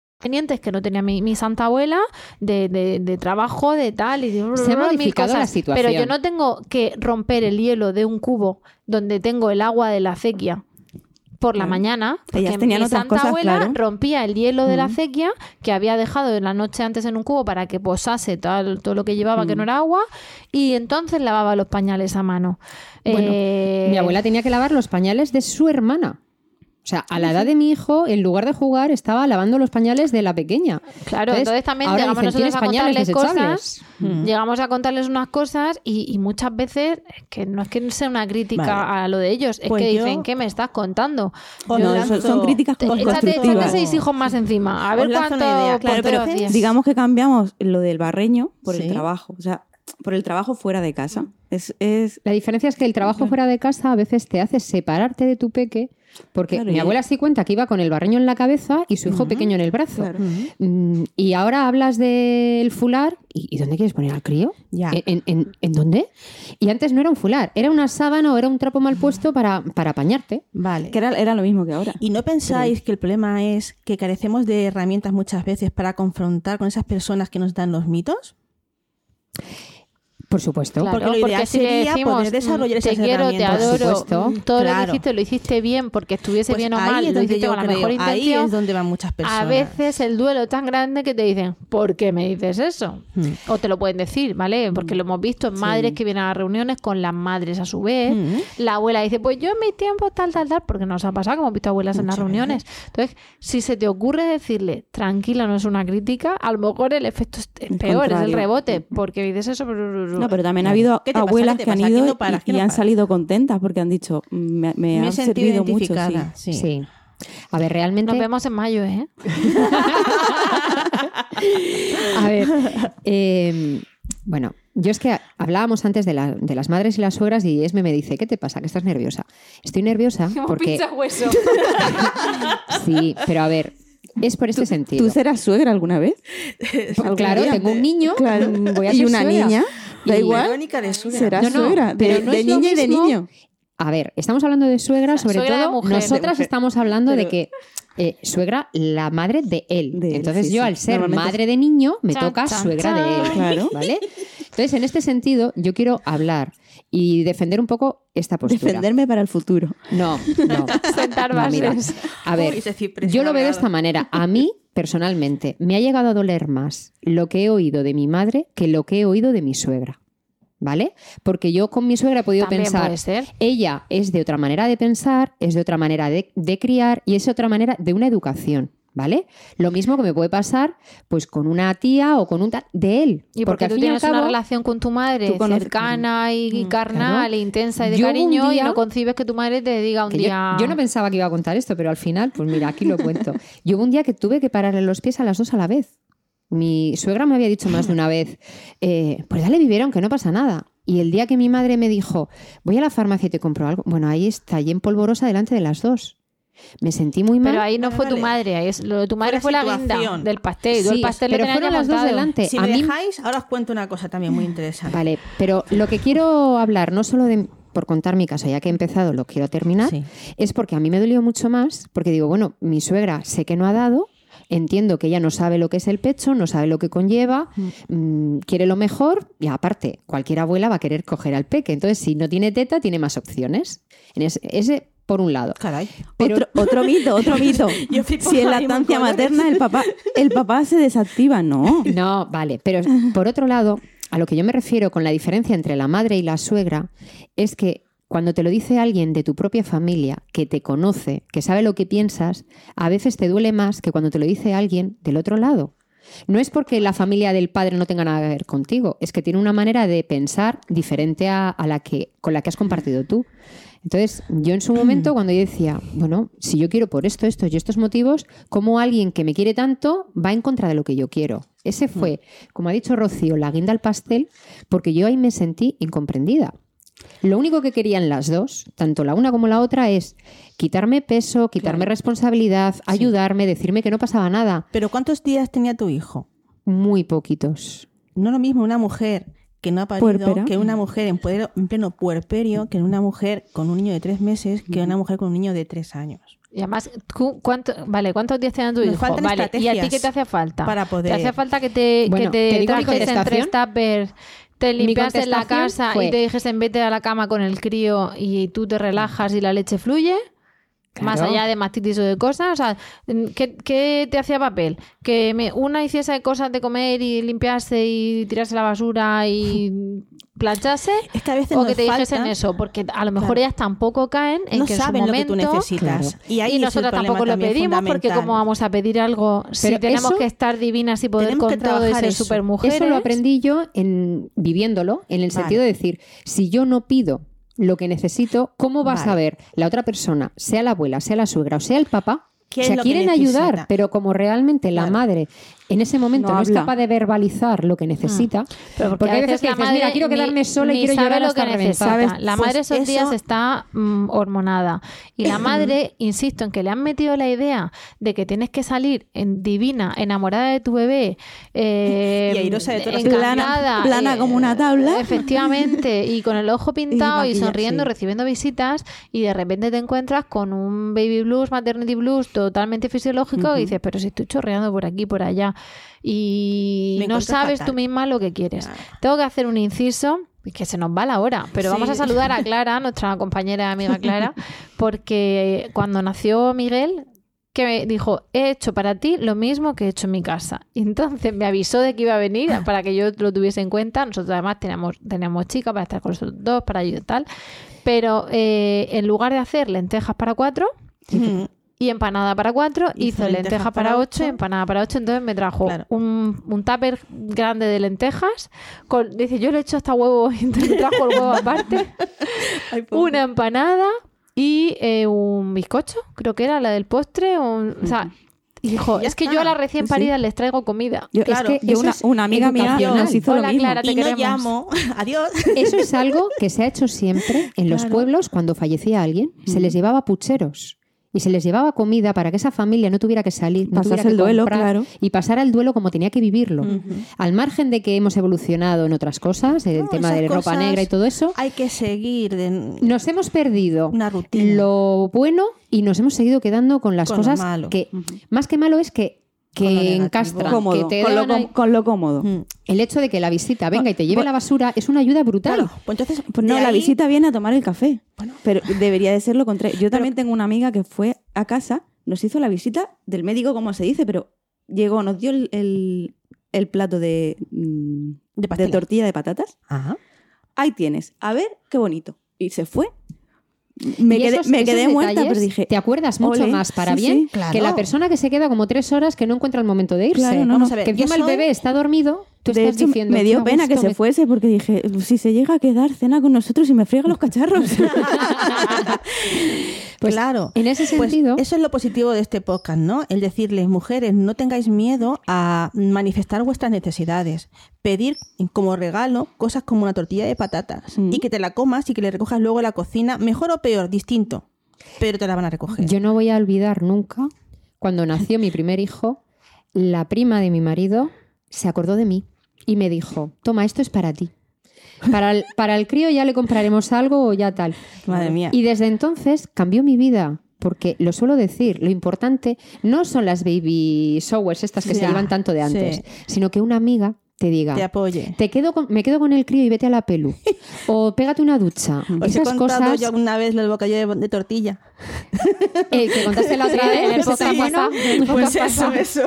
Que no tenía mi, mi santa abuela de, de- de trabajo, de tal y de Se ha modificado la situación. Pero yo no tengo que romper el hielo de un cubo donde tengo el agua de la acequia por la mañana, porque Ellas tenían mi otras santa cosas, abuela claro. rompía el hielo de la acequia que había dejado de la noche antes en un cubo para que posase todo, todo lo que llevaba que no era agua y entonces lavaba los pañales a mano. Bueno, Eh, Mi abuela tenía que lavar los pañales de su hermana. O sea, a la edad de mi hijo, en lugar de jugar, estaba lavando los pañales de la pequeña. Claro, entonces, también ahora llegamos dicen, nosotros a "¿Tienes pañales contarles desechables?". cosas, llegamos a contarles unas cosas y, y muchas veces es que no es que sea una crítica Vale. a lo de ellos, es Pues que yo- dicen, ¿qué me estás contando? Os No, lanzo- son, críticas Te- Échate, échate constructivas. seis hijos más encima, a ver cuánto. Claro, pero hacías. digamos que cambiamos lo del barreño por Sí. el trabajo. O sea, por el trabajo fuera de casa. Es, es La diferencia es que el trabajo fuera de casa a veces te hace separarte de tu peque, porque Claro, mi abuela sí cuenta que iba con el barreño en la cabeza y su hijo pequeño en el brazo. Claro. Mm, y ahora hablas del fular. ¿Y, y dónde quieres poner al crío? Ya. ¿En, en- en- en dónde? Y antes no era un fular, era una sábana o era un trapo mal puesto para, para apañarte. Vale. que era, era lo mismo que ahora. ¿Y no pensáis que el problema es que carecemos de herramientas muchas veces para confrontar con esas personas que nos dan los mitos? Por supuesto. Claro, Porque lo ideal si le sería decimos, poder desarrollar mm, esas te quiero, te. Por adoro, supuesto. mm, todo lo que hiciste lo hiciste bien porque estuviese Pues bien o ahí mal, es lo hiciste yo con la creo, mejor ahí intención. es donde van muchas personas. A veces el duelo es tan grande que te dicen, ¿por qué me dices eso? Hmm. O te lo pueden decir, ¿vale? Porque lo hemos visto en madres que vienen a las reuniones con las madres a su vez. Hmm. La abuela dice, pues yo en mi tiempo tal, tal, tal, porque nos ha pasado que hemos visto abuelas en las reuniones. Entonces, si se te ocurre decirle, tranquila, no es una crítica, a lo mejor el efecto es peor, es el rebote, porque dices eso, pero... No, pero también ha habido ¿Qué te pasa? abuelas ¿Qué te que han ido no paras? y, ¿Qué y han salido contentas porque han dicho, me, me, Me han servido mucho. sí. Sí. Sí. A ver, realmente. Nos vemos en mayo, ¿eh? <laughs> A ver, eh, bueno, yo es que hablábamos antes de, la- de las madres y las suegras y Esme me dice, ¿qué te pasa? Que estás nerviosa. Estoy nerviosa <laughs> porque... hueso. <laughs> Sí, pero a ver, es por este sentido. ¿Tú serás suegra alguna vez? ¿Algún Claro, día? tengo un niño, Claro. mm, voy a y ser una suegra. niña. Da igual. Verónica de suegra. No, no, suegra. pero De, no de niña y de niño. A ver, estamos hablando de suegra, sobre Suegra todo. mujer. Nosotras estamos hablando de que eh, suegra, la madre de él. De él, Entonces sí, yo, sí. al ser madre de niño, me toca suegra de él. Claro. ¿Vale? Entonces, en este sentido, yo quiero hablar y defender un poco esta postura. Defenderme para el futuro. No, no. <laughs> Sentar No, mira, a ver, Uy, yo lo veo de esta manera. A mí, personalmente, me ha llegado a doler más lo que he oído de mi madre que lo que he oído de mi suegra. ¿Vale? Porque yo con mi suegra he podido También pensar, puede ser. ella es de otra manera de pensar, es de otra manera de, de criar y es otra manera de una educación. ¿Vale? Lo mismo que me puede pasar pues con una tía o con un tal de él. Y porque, al tú tienes una relación con tu madre cercana y Mm, carnal, claro. e intensa y de Yo cariño, y no concibes que tu madre te diga un yo- día. yo, no pensaba que iba a contar esto, pero al final, pues mira, aquí lo cuento. <laughs> Yo hubo un día que tuve que pararle los pies a las dos a la vez. Mi suegra me había dicho más de una vez, eh, pues dale biberón, que no pasa nada. Y el día que mi madre me dijo, voy a la farmacia y te compro algo, bueno, ahí está, y en polvorosa delante de las dos. Me sentí muy mal. Pero ahí no Vale, fue tu madre, ahí es- lo de tu madre Fue fue la la guinda del pastel. Sí, el pastel pero fueron las dos delante. Si a me mí- dejáis, ahora os cuento una cosa también muy interesante. Vale, pero lo que quiero hablar, no solo de, por contar mi caso, ya que he empezado, lo quiero terminar, Sí. es porque a mí me dolió mucho más, porque digo, bueno, mi suegra sé que no ha dado, entiendo que ella no sabe lo que es el pecho, no sabe lo que conlleva, mm, quiere lo mejor y aparte, cualquier abuela va a querer coger al peque. Entonces, si no tiene teta, tiene más opciones. En ese, ese por un lado. Caray. Pero- Otro, otro <laughs> mito, otro mito. Yo si en ahí lactancia materna el papá, el papá se desactiva, no. No, vale, pero por otro lado, a lo que yo me refiero con la diferencia entre la madre y la suegra es que cuando te lo dice alguien de tu propia familia, que te conoce, que sabe lo que piensas, a veces te duele más que cuando te lo dice alguien del otro lado. No es porque la familia del padre no tenga nada que ver contigo, es que tiene una manera de pensar diferente a, a la que con la que has compartido tú. Entonces, yo en su momento, cuando yo decía, bueno, si yo quiero por esto, estos y estos motivos, ¿cómo alguien que me quiere tanto va en contra de lo que yo quiero? Ese fue, como ha dicho Rocío, la guinda al pastel, porque yo ahí me sentí incomprendida. Lo único que querían las dos, tanto la una como la otra, es quitarme peso, quitarme responsabilidad, ayudarme, decirme que no pasaba nada. Pero ¿cuántos días tenía tu hijo? Muy poquitos. No lo mismo una mujer que no ha parido que una mujer en, puer- en pleno puerperio, que una mujer con un niño de tres meses, que una mujer con un niño de tres años. Y además, ¿cu- ¿cuánto, vale, ¿cuántos días tu Nos hijo? faltan Vale, ¿y a ti qué te hace falta? para poder- ¿Te hace falta que te, Bueno, que ¿te te, mi trajesen tres tuppers, te Mi limpiases la casa fue- y te dijesen vete a la cama con el crío y tú te relajas y la leche fluye? Más allá de mastitis o de cosas, o sea, ¿qué, qué te hacía papel? Que me, una hiciese cosas de comer y limpiarse y tirarse la basura y <laughs> planchase, Es que a veces o que te dijesen eso, porque a lo mejor Claro. ellas tampoco caen en no que en su saben lo que tú momento- necesitas. Claro. Y ahí y problema tampoco lo pedimos porque como vamos a pedir algo si tenemos eso- que estar divinas y poder con todo y ser eso. supermujeres. Eso lo aprendí yo en viviéndolo, en el Vale. sentido de decir, si yo no pido lo que necesito, ¿cómo va a saber la otra persona, sea la abuela, sea la suegra o sea el papá, ¿Qué O sea, quieren ayudar, pero como realmente la madre en ese momento No no, es capaz de verbalizar lo que necesita, Pero porque, porque a hay veces la dices, madre mira, quiero quedarme sola y quiero llorar lo hasta que necesita. La Pues madre esos eso- días está mm, hormonada. Y la <clears throat> madre, insisto, en que le han metido la idea de que tienes que salir en divina, enamorada de tu bebé, eh, <laughs> Y airosa de todas Plana- plana eh, como una tabla. Efectivamente, y con el ojo <laughs> pintado y, sonriendo, sí. recibiendo visitas y de repente te encuentras con un baby blues, maternity blues totalmente fisiológico y dices, pero si estoy chorreando por aquí, por allá y Me no sabes fatal. tú misma lo que quieres. Tengo que hacer un inciso, que se nos va la hora, pero Sí. vamos a saludar a Clara, nuestra compañera y amiga <laughs> Clara, porque cuando nació Miguel, que me dijo, he hecho para ti lo mismo que he hecho en mi casa. Y entonces me avisó de que iba a venir <laughs> para que yo lo tuviese en cuenta. Nosotros además teníamos, teníamos chica para estar con nosotros dos, para ayudar y tal. Pero eh, en lugar de hacer lentejas para cuatro. Y empanada para cuatro, Hizo hizo, lentejas lenteja para para ocho y ocho. empanada para ocho, entonces me trajo Claro. un, un tupper grande de lentejas, con, dice, yo le he hecho hasta huevo, y <laughs> entonces me trajo el huevo aparte, <laughs> Ay, una empanada y eh, un bizcocho, creo que era la del postre, un- o sea, dijo, es que está. yo a las recién Sí. paridas les traigo comida. Yo, Claro, es que yo eso una, es una amiga mía nos hizo Hola, lo mismo. Clara, te y no llamo. <laughs> Adiós. Eso es algo que se ha hecho siempre en los Claro. pueblos cuando fallecía alguien. Se les llevaba pucheros y se les llevaba comida para que esa familia no tuviera que salir, no Pasase tuviera que el duelo, claro. y pasara el duelo como tenía que vivirlo. Al margen de que hemos evolucionado en otras cosas, el No, tema de ropa negra y todo eso, Hay que seguir. de- nos hemos perdido Una rutina. lo bueno y nos hemos seguido quedando con las Con cosas malo. que más que malo es que que encastran, Cómodo, que te con, lo, dan ahí- com- con lo cómodo. Mm. el hecho de que la visita venga y te lleve bu- la basura es una ayuda brutal. Claro, pues entonces. Pues no, la visita viene a tomar el café. Bueno. Pero debería de ser lo contrario. Yo también tengo una amiga que fue a casa, nos hizo la visita del médico, como se dice, pero llegó, nos dio el, el- el plato de, mm, De tortilla de patatas. Ajá. Ahí tienes, a ver qué bonito. Y se fue. Me Y quedé, esos- me quedé muerta, pero dije. Te acuerdas mucho ole, más para sí, bien sí. Claro. que la persona que se queda como tres horas que no encuentra el momento de irse. Claro, no, Vamos no. a ver, que encima el bebé está dormido, tú de estás hecho, diciendo. me dio "Qué a pena que se me-". fuese porque dije, si se llega a quedar, cena con nosotros y me friega los cacharros. <laughs> <laughs> Pues, claro. En ese Pues sentido, eso es lo positivo de este podcast, ¿no? El decirles, mujeres, no tengáis miedo a manifestar vuestras necesidades. Pedir como regalo cosas como una tortilla de patatas Mm. y que te la comas y que le recojas luego a la cocina, mejor o peor, distinto, pero te la van a recoger. yo no voy a olvidar nunca cuando nació mi primer hijo, la prima de mi marido se acordó de mí y me dijo: Toma, esto es para ti. Para el, para el crío ya le compraremos algo o ya tal. Madre mía. Y desde entonces cambió mi vida. Porque lo suelo decir, lo importante no son las baby showers estas que se llevan tanto de antes, sí. sino que una amiga te diga, Te apoye. te quedo con- me quedo con el crío y vete a la pelu. <laughs> o pégate una ducha. Os he Esas contado cosas ya una vez el bocadillo de, de tortilla. <laughs> eh, que contaste la otra <laughs> Sí, vez, en el que está bueno. Pues eso, eso.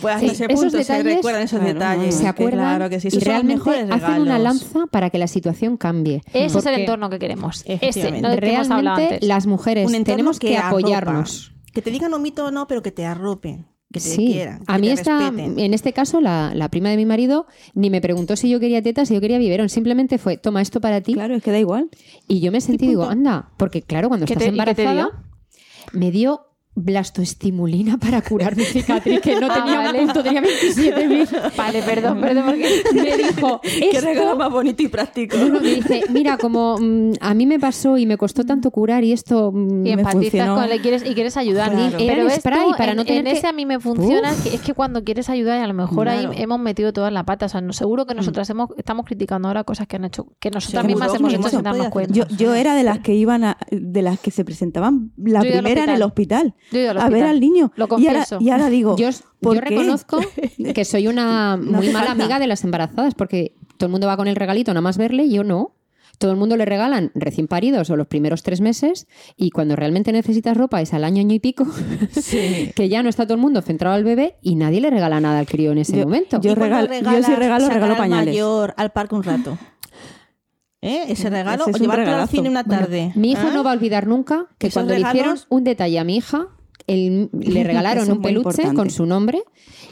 Pues hasta Sí, ese punto se detalles, recuerdan esos claro, detalles. se que acuerdan Claro que sí, y esos los realmente hacen una lanza para que la situación cambie. Ese es el Porque entorno que queremos. Ese, no que hemos hablado realmente antes. las mujeres tenemos que, arropa. apoyarnos. Que te digan un mito o no, pero que te arropen. Que te Sí, quieran. a mí te esta, respeten. en este caso la, la prima de mi marido ni me preguntó si yo quería tetas, si yo quería biberón, simplemente fue toma esto para ti claro, es que da igual. y yo me sentí digo anda, porque claro cuando ¿Qué estás te embarazada me dio blastoestimulina para curar mi cicatriz que no Ah, tenía vale. un punto, tenía 27.000. Vale, perdón, perdón, porque <laughs> me dijo Qué esto regalo más bonito y práctico. No, no, me dice, mira, como mm, a mí me pasó y me costó tanto curar y esto... mm, y me empatizas funcionó. con él y quieres, y quieres ayudar. Claro. Pero el esto, spray para en, no tener en que- ese a mí me funciona, Uf. es que, es que cuando quieres ayudar y a lo mejor Claro. ahí hemos metido toda la pata. O sea, no, seguro que nosotras hemos, estamos criticando ahora cosas que han hecho, que nosotras Seguro, mismas hemos hecho sin darnos cuenta. Yo, yo era de las que iban a, de las que se presentaban la Yo primera en el hospital Yo he ido al a ver al niño. Lo y, ahora, confieso. y ahora digo, Yo, ¿por yo qué? reconozco <laughs> que soy una No muy mala falta. amiga de las embarazadas porque todo el mundo va con el regalito nada más verle yo no. Todo el mundo le regalan recién paridos o los primeros tres meses y cuando realmente necesitas ropa es al año, año y pico, <laughs> que ya no está todo el mundo centrado al bebé y nadie le regala nada al crío en ese Yo- momento. yo regalo- yo sí regalo, regalo al pañales. mayor al parque un rato. ¿Eh? Ese regalo, Ese es o un llevarlo al cine una Bueno, tarde. mi hijo ¿Ah? no va a olvidar nunca que cuando le hicieron un detalle a mi hija, el- <laughs> le regalaron un peluche importante. con su nombre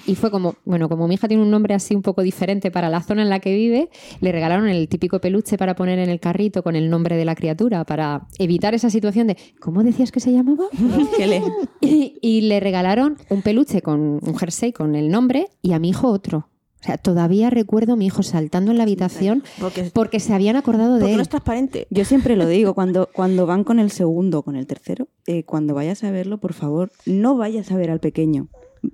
y fue como, bueno, como mi hija tiene un nombre así un poco diferente para la zona en la que vive, le regalaron el típico peluche para poner en el carrito con el nombre de la criatura, para evitar esa situación de, ¿cómo decías que se llamaba? <laughs> y, <laughs> y le regalaron un peluche con un jersey con el nombre y a mi hijo otro. O sea, todavía recuerdo a mi hijo saltando en la habitación Porque, porque se habían acordado de él. no es transparente. Yo siempre lo <laughs> digo, cuando, cuando van con el segundo o con el tercero, eh, cuando vayas a verlo, por favor, no vayas a ver al pequeño.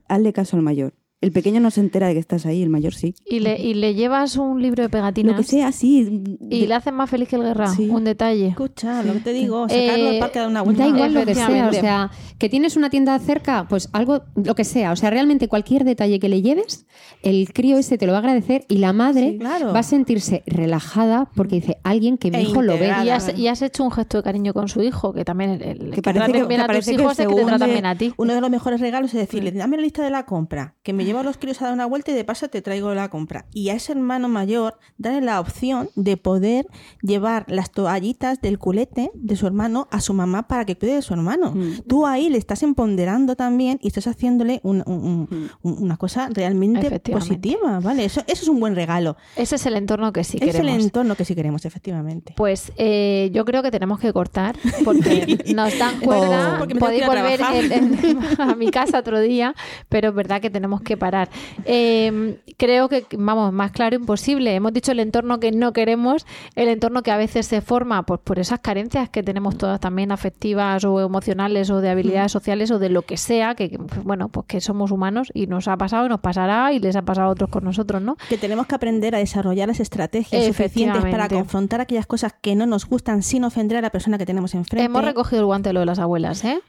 Hazle caso al mayor. El pequeño no se entera de que estás ahí, el mayor sí. Y le, y le llevas un libro de pegatinas. Lo que sea, sí. Y le haces más feliz que el guerra. Sí. Un detalle. Escucha, lo que te digo, sacarlo Eh, al parque a dar una vuelta. Da igual lo que sea, o sea, que tienes una tienda cerca, pues algo, lo que sea, o sea, realmente cualquier detalle que le lleves, el crío ese te lo va a agradecer y la madre Sí, claro. va a sentirse relajada porque dice, alguien que mi E hijo lo ve. Y has, y has hecho un gesto de cariño con su hijo, que también el, el- que, parece que- bien que a tus hijos es que te tratan bien a ti. Uno de los mejores regalos es decirle, dame la lista de la compra, que me llevo a los críos a dar una vuelta y de paso te traigo la compra. Y a ese hermano mayor, darle la opción de poder llevar las toallitas del culete de su hermano a su mamá para que cuide de su hermano. Mm. Tú ahí le estás empoderando también y estás haciéndole un- un- un- Mm. un- una cosa realmente positiva, ¿vale? Eso, eso es un buen regalo. Ese es el entorno que sí es el queremos. entorno que sí queremos, efectivamente. Pues eh, yo creo que tenemos que cortar porque <laughs> nos dan cuerda. Oh. Podéis volver <laughs> a mi casa otro día, pero es verdad que tenemos que parar. Eh, creo que, vamos, más claro imposible. Hemos dicho el entorno que no queremos, el entorno que a veces se forma pues, por esas carencias que tenemos todas también afectivas o emocionales o de Mm. habilidades sociales o de lo que sea, que, bueno, pues que somos humanos y nos ha pasado y nos pasará y les ha pasado a otros con nosotros, ¿no? que tenemos que aprender a desarrollar las estrategias suficientes para confrontar aquellas cosas que no nos gustan sin ofender a la persona que tenemos enfrente. Hemos recogido el guante de lo de las abuelas, ¿eh?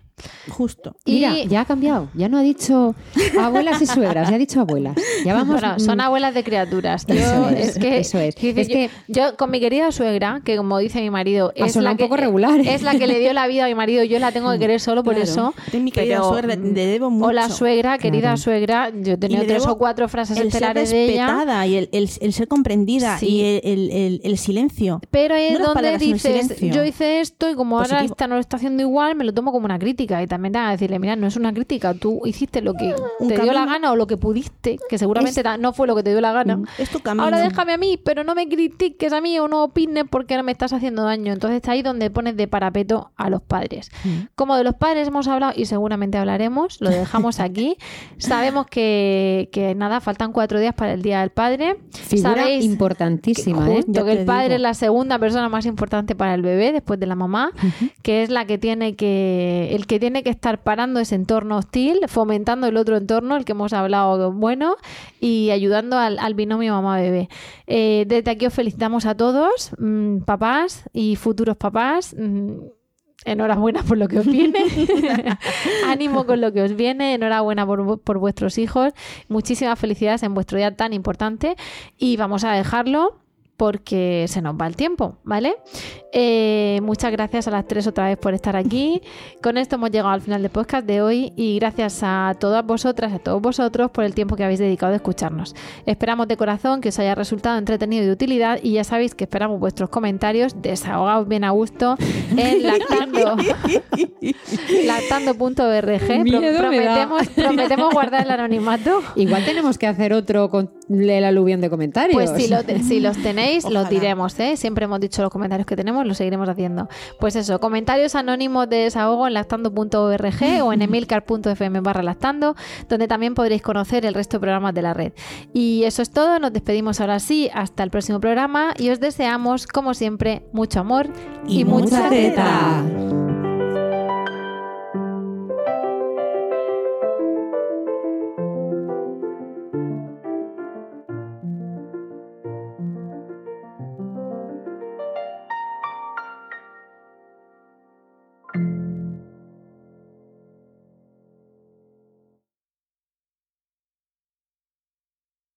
Justo. Mira, Y- ya ha cambiado, ya no ha dicho abuelas y suegras, ya ha dicho abuelas. Ya vamos. Bueno, son mm, abuelas de criaturas. Yo, Eso es, es, que, eso es. dice, Es yo, que- yo con mi querida suegra, que como dice mi marido, es la un que poco regular, ¿eh? es la que le dio la vida a mi marido, yo la tengo que querer solo por Claro. eso. De mi querida pero, suegra, le debo mucho. Hola suegra, querida Claro. suegra, yo he tenido tres o cuatro frases el ser estelares de ella. respetada y el, el- el ser comprendida Sí. y el, el- el- el silencio. Pero es No donde palabras, dices, yo hice esto y como ahora esta no lo está haciendo igual, me lo tomo como una crítica. Y también te van a decirle, mira, no es una crítica, tú hiciste lo que Un te dio la gana o lo que pudiste, que seguramente Es- no fue lo que te dio la gana. Es tu camino. Ahora déjame a mí, pero no me critiques a mí o no opines porque no me estás haciendo daño. Entonces está ahí donde pones de parapeto a los padres. Como de los padres hemos hablado y seguramente hablaremos, lo dejamos <laughs> aquí. Sabemos que, que nada, faltan cuatro días para el Día del Padre. Figura Sabéis importantísima, ¿eh? justo que el padre digo. es la segunda persona más importante para el bebé después de la mamá, que es la que tiene que el que tiene que estar parando ese entorno hostil, fomentando el otro entorno, el que hemos hablado bueno y ayudando al, al binomio mamá-bebé. Eh, desde aquí os felicitamos a todos, mm, papás y futuros papás. mm, Enhorabuena por lo que os viene. <laughs> Ánimo con lo que os viene. Enhorabuena por, por vuestros hijos. Muchísimas felicidades en vuestro día tan importante. Y vamos a dejarlo porque se nos va el tiempo, ¿vale? Eh, muchas gracias a las tres otra vez por estar aquí. <laughs> Con esto hemos llegado al final del podcast de hoy y gracias a todas vosotras, a todos vosotros por el tiempo que habéis dedicado a escucharnos. Esperamos de corazón que os haya resultado entretenido y de utilidad y ya sabéis que esperamos vuestros comentarios, desahogaos bien a gusto en <laughs> lactando <laughs> lactando.org. Prometemos, prometemos guardar el anonimato. Igual tenemos que hacer otro con el aluvión de comentarios. Pues si, lo si los tenéis, los Ojalá. diremos, ¿eh? Siempre hemos dicho los comentarios que tenemos, los seguiremos haciendo. Pues eso, comentarios anónimos de desahogo en lactando.org o en <laughs> emilcar.fm barra lactando, donde también podréis conocer el resto de programas de la red. Y eso es todo, nos despedimos ahora sí, hasta el próximo programa y os deseamos, como siempre, mucho amor y, Y mucha mucha teta. teta.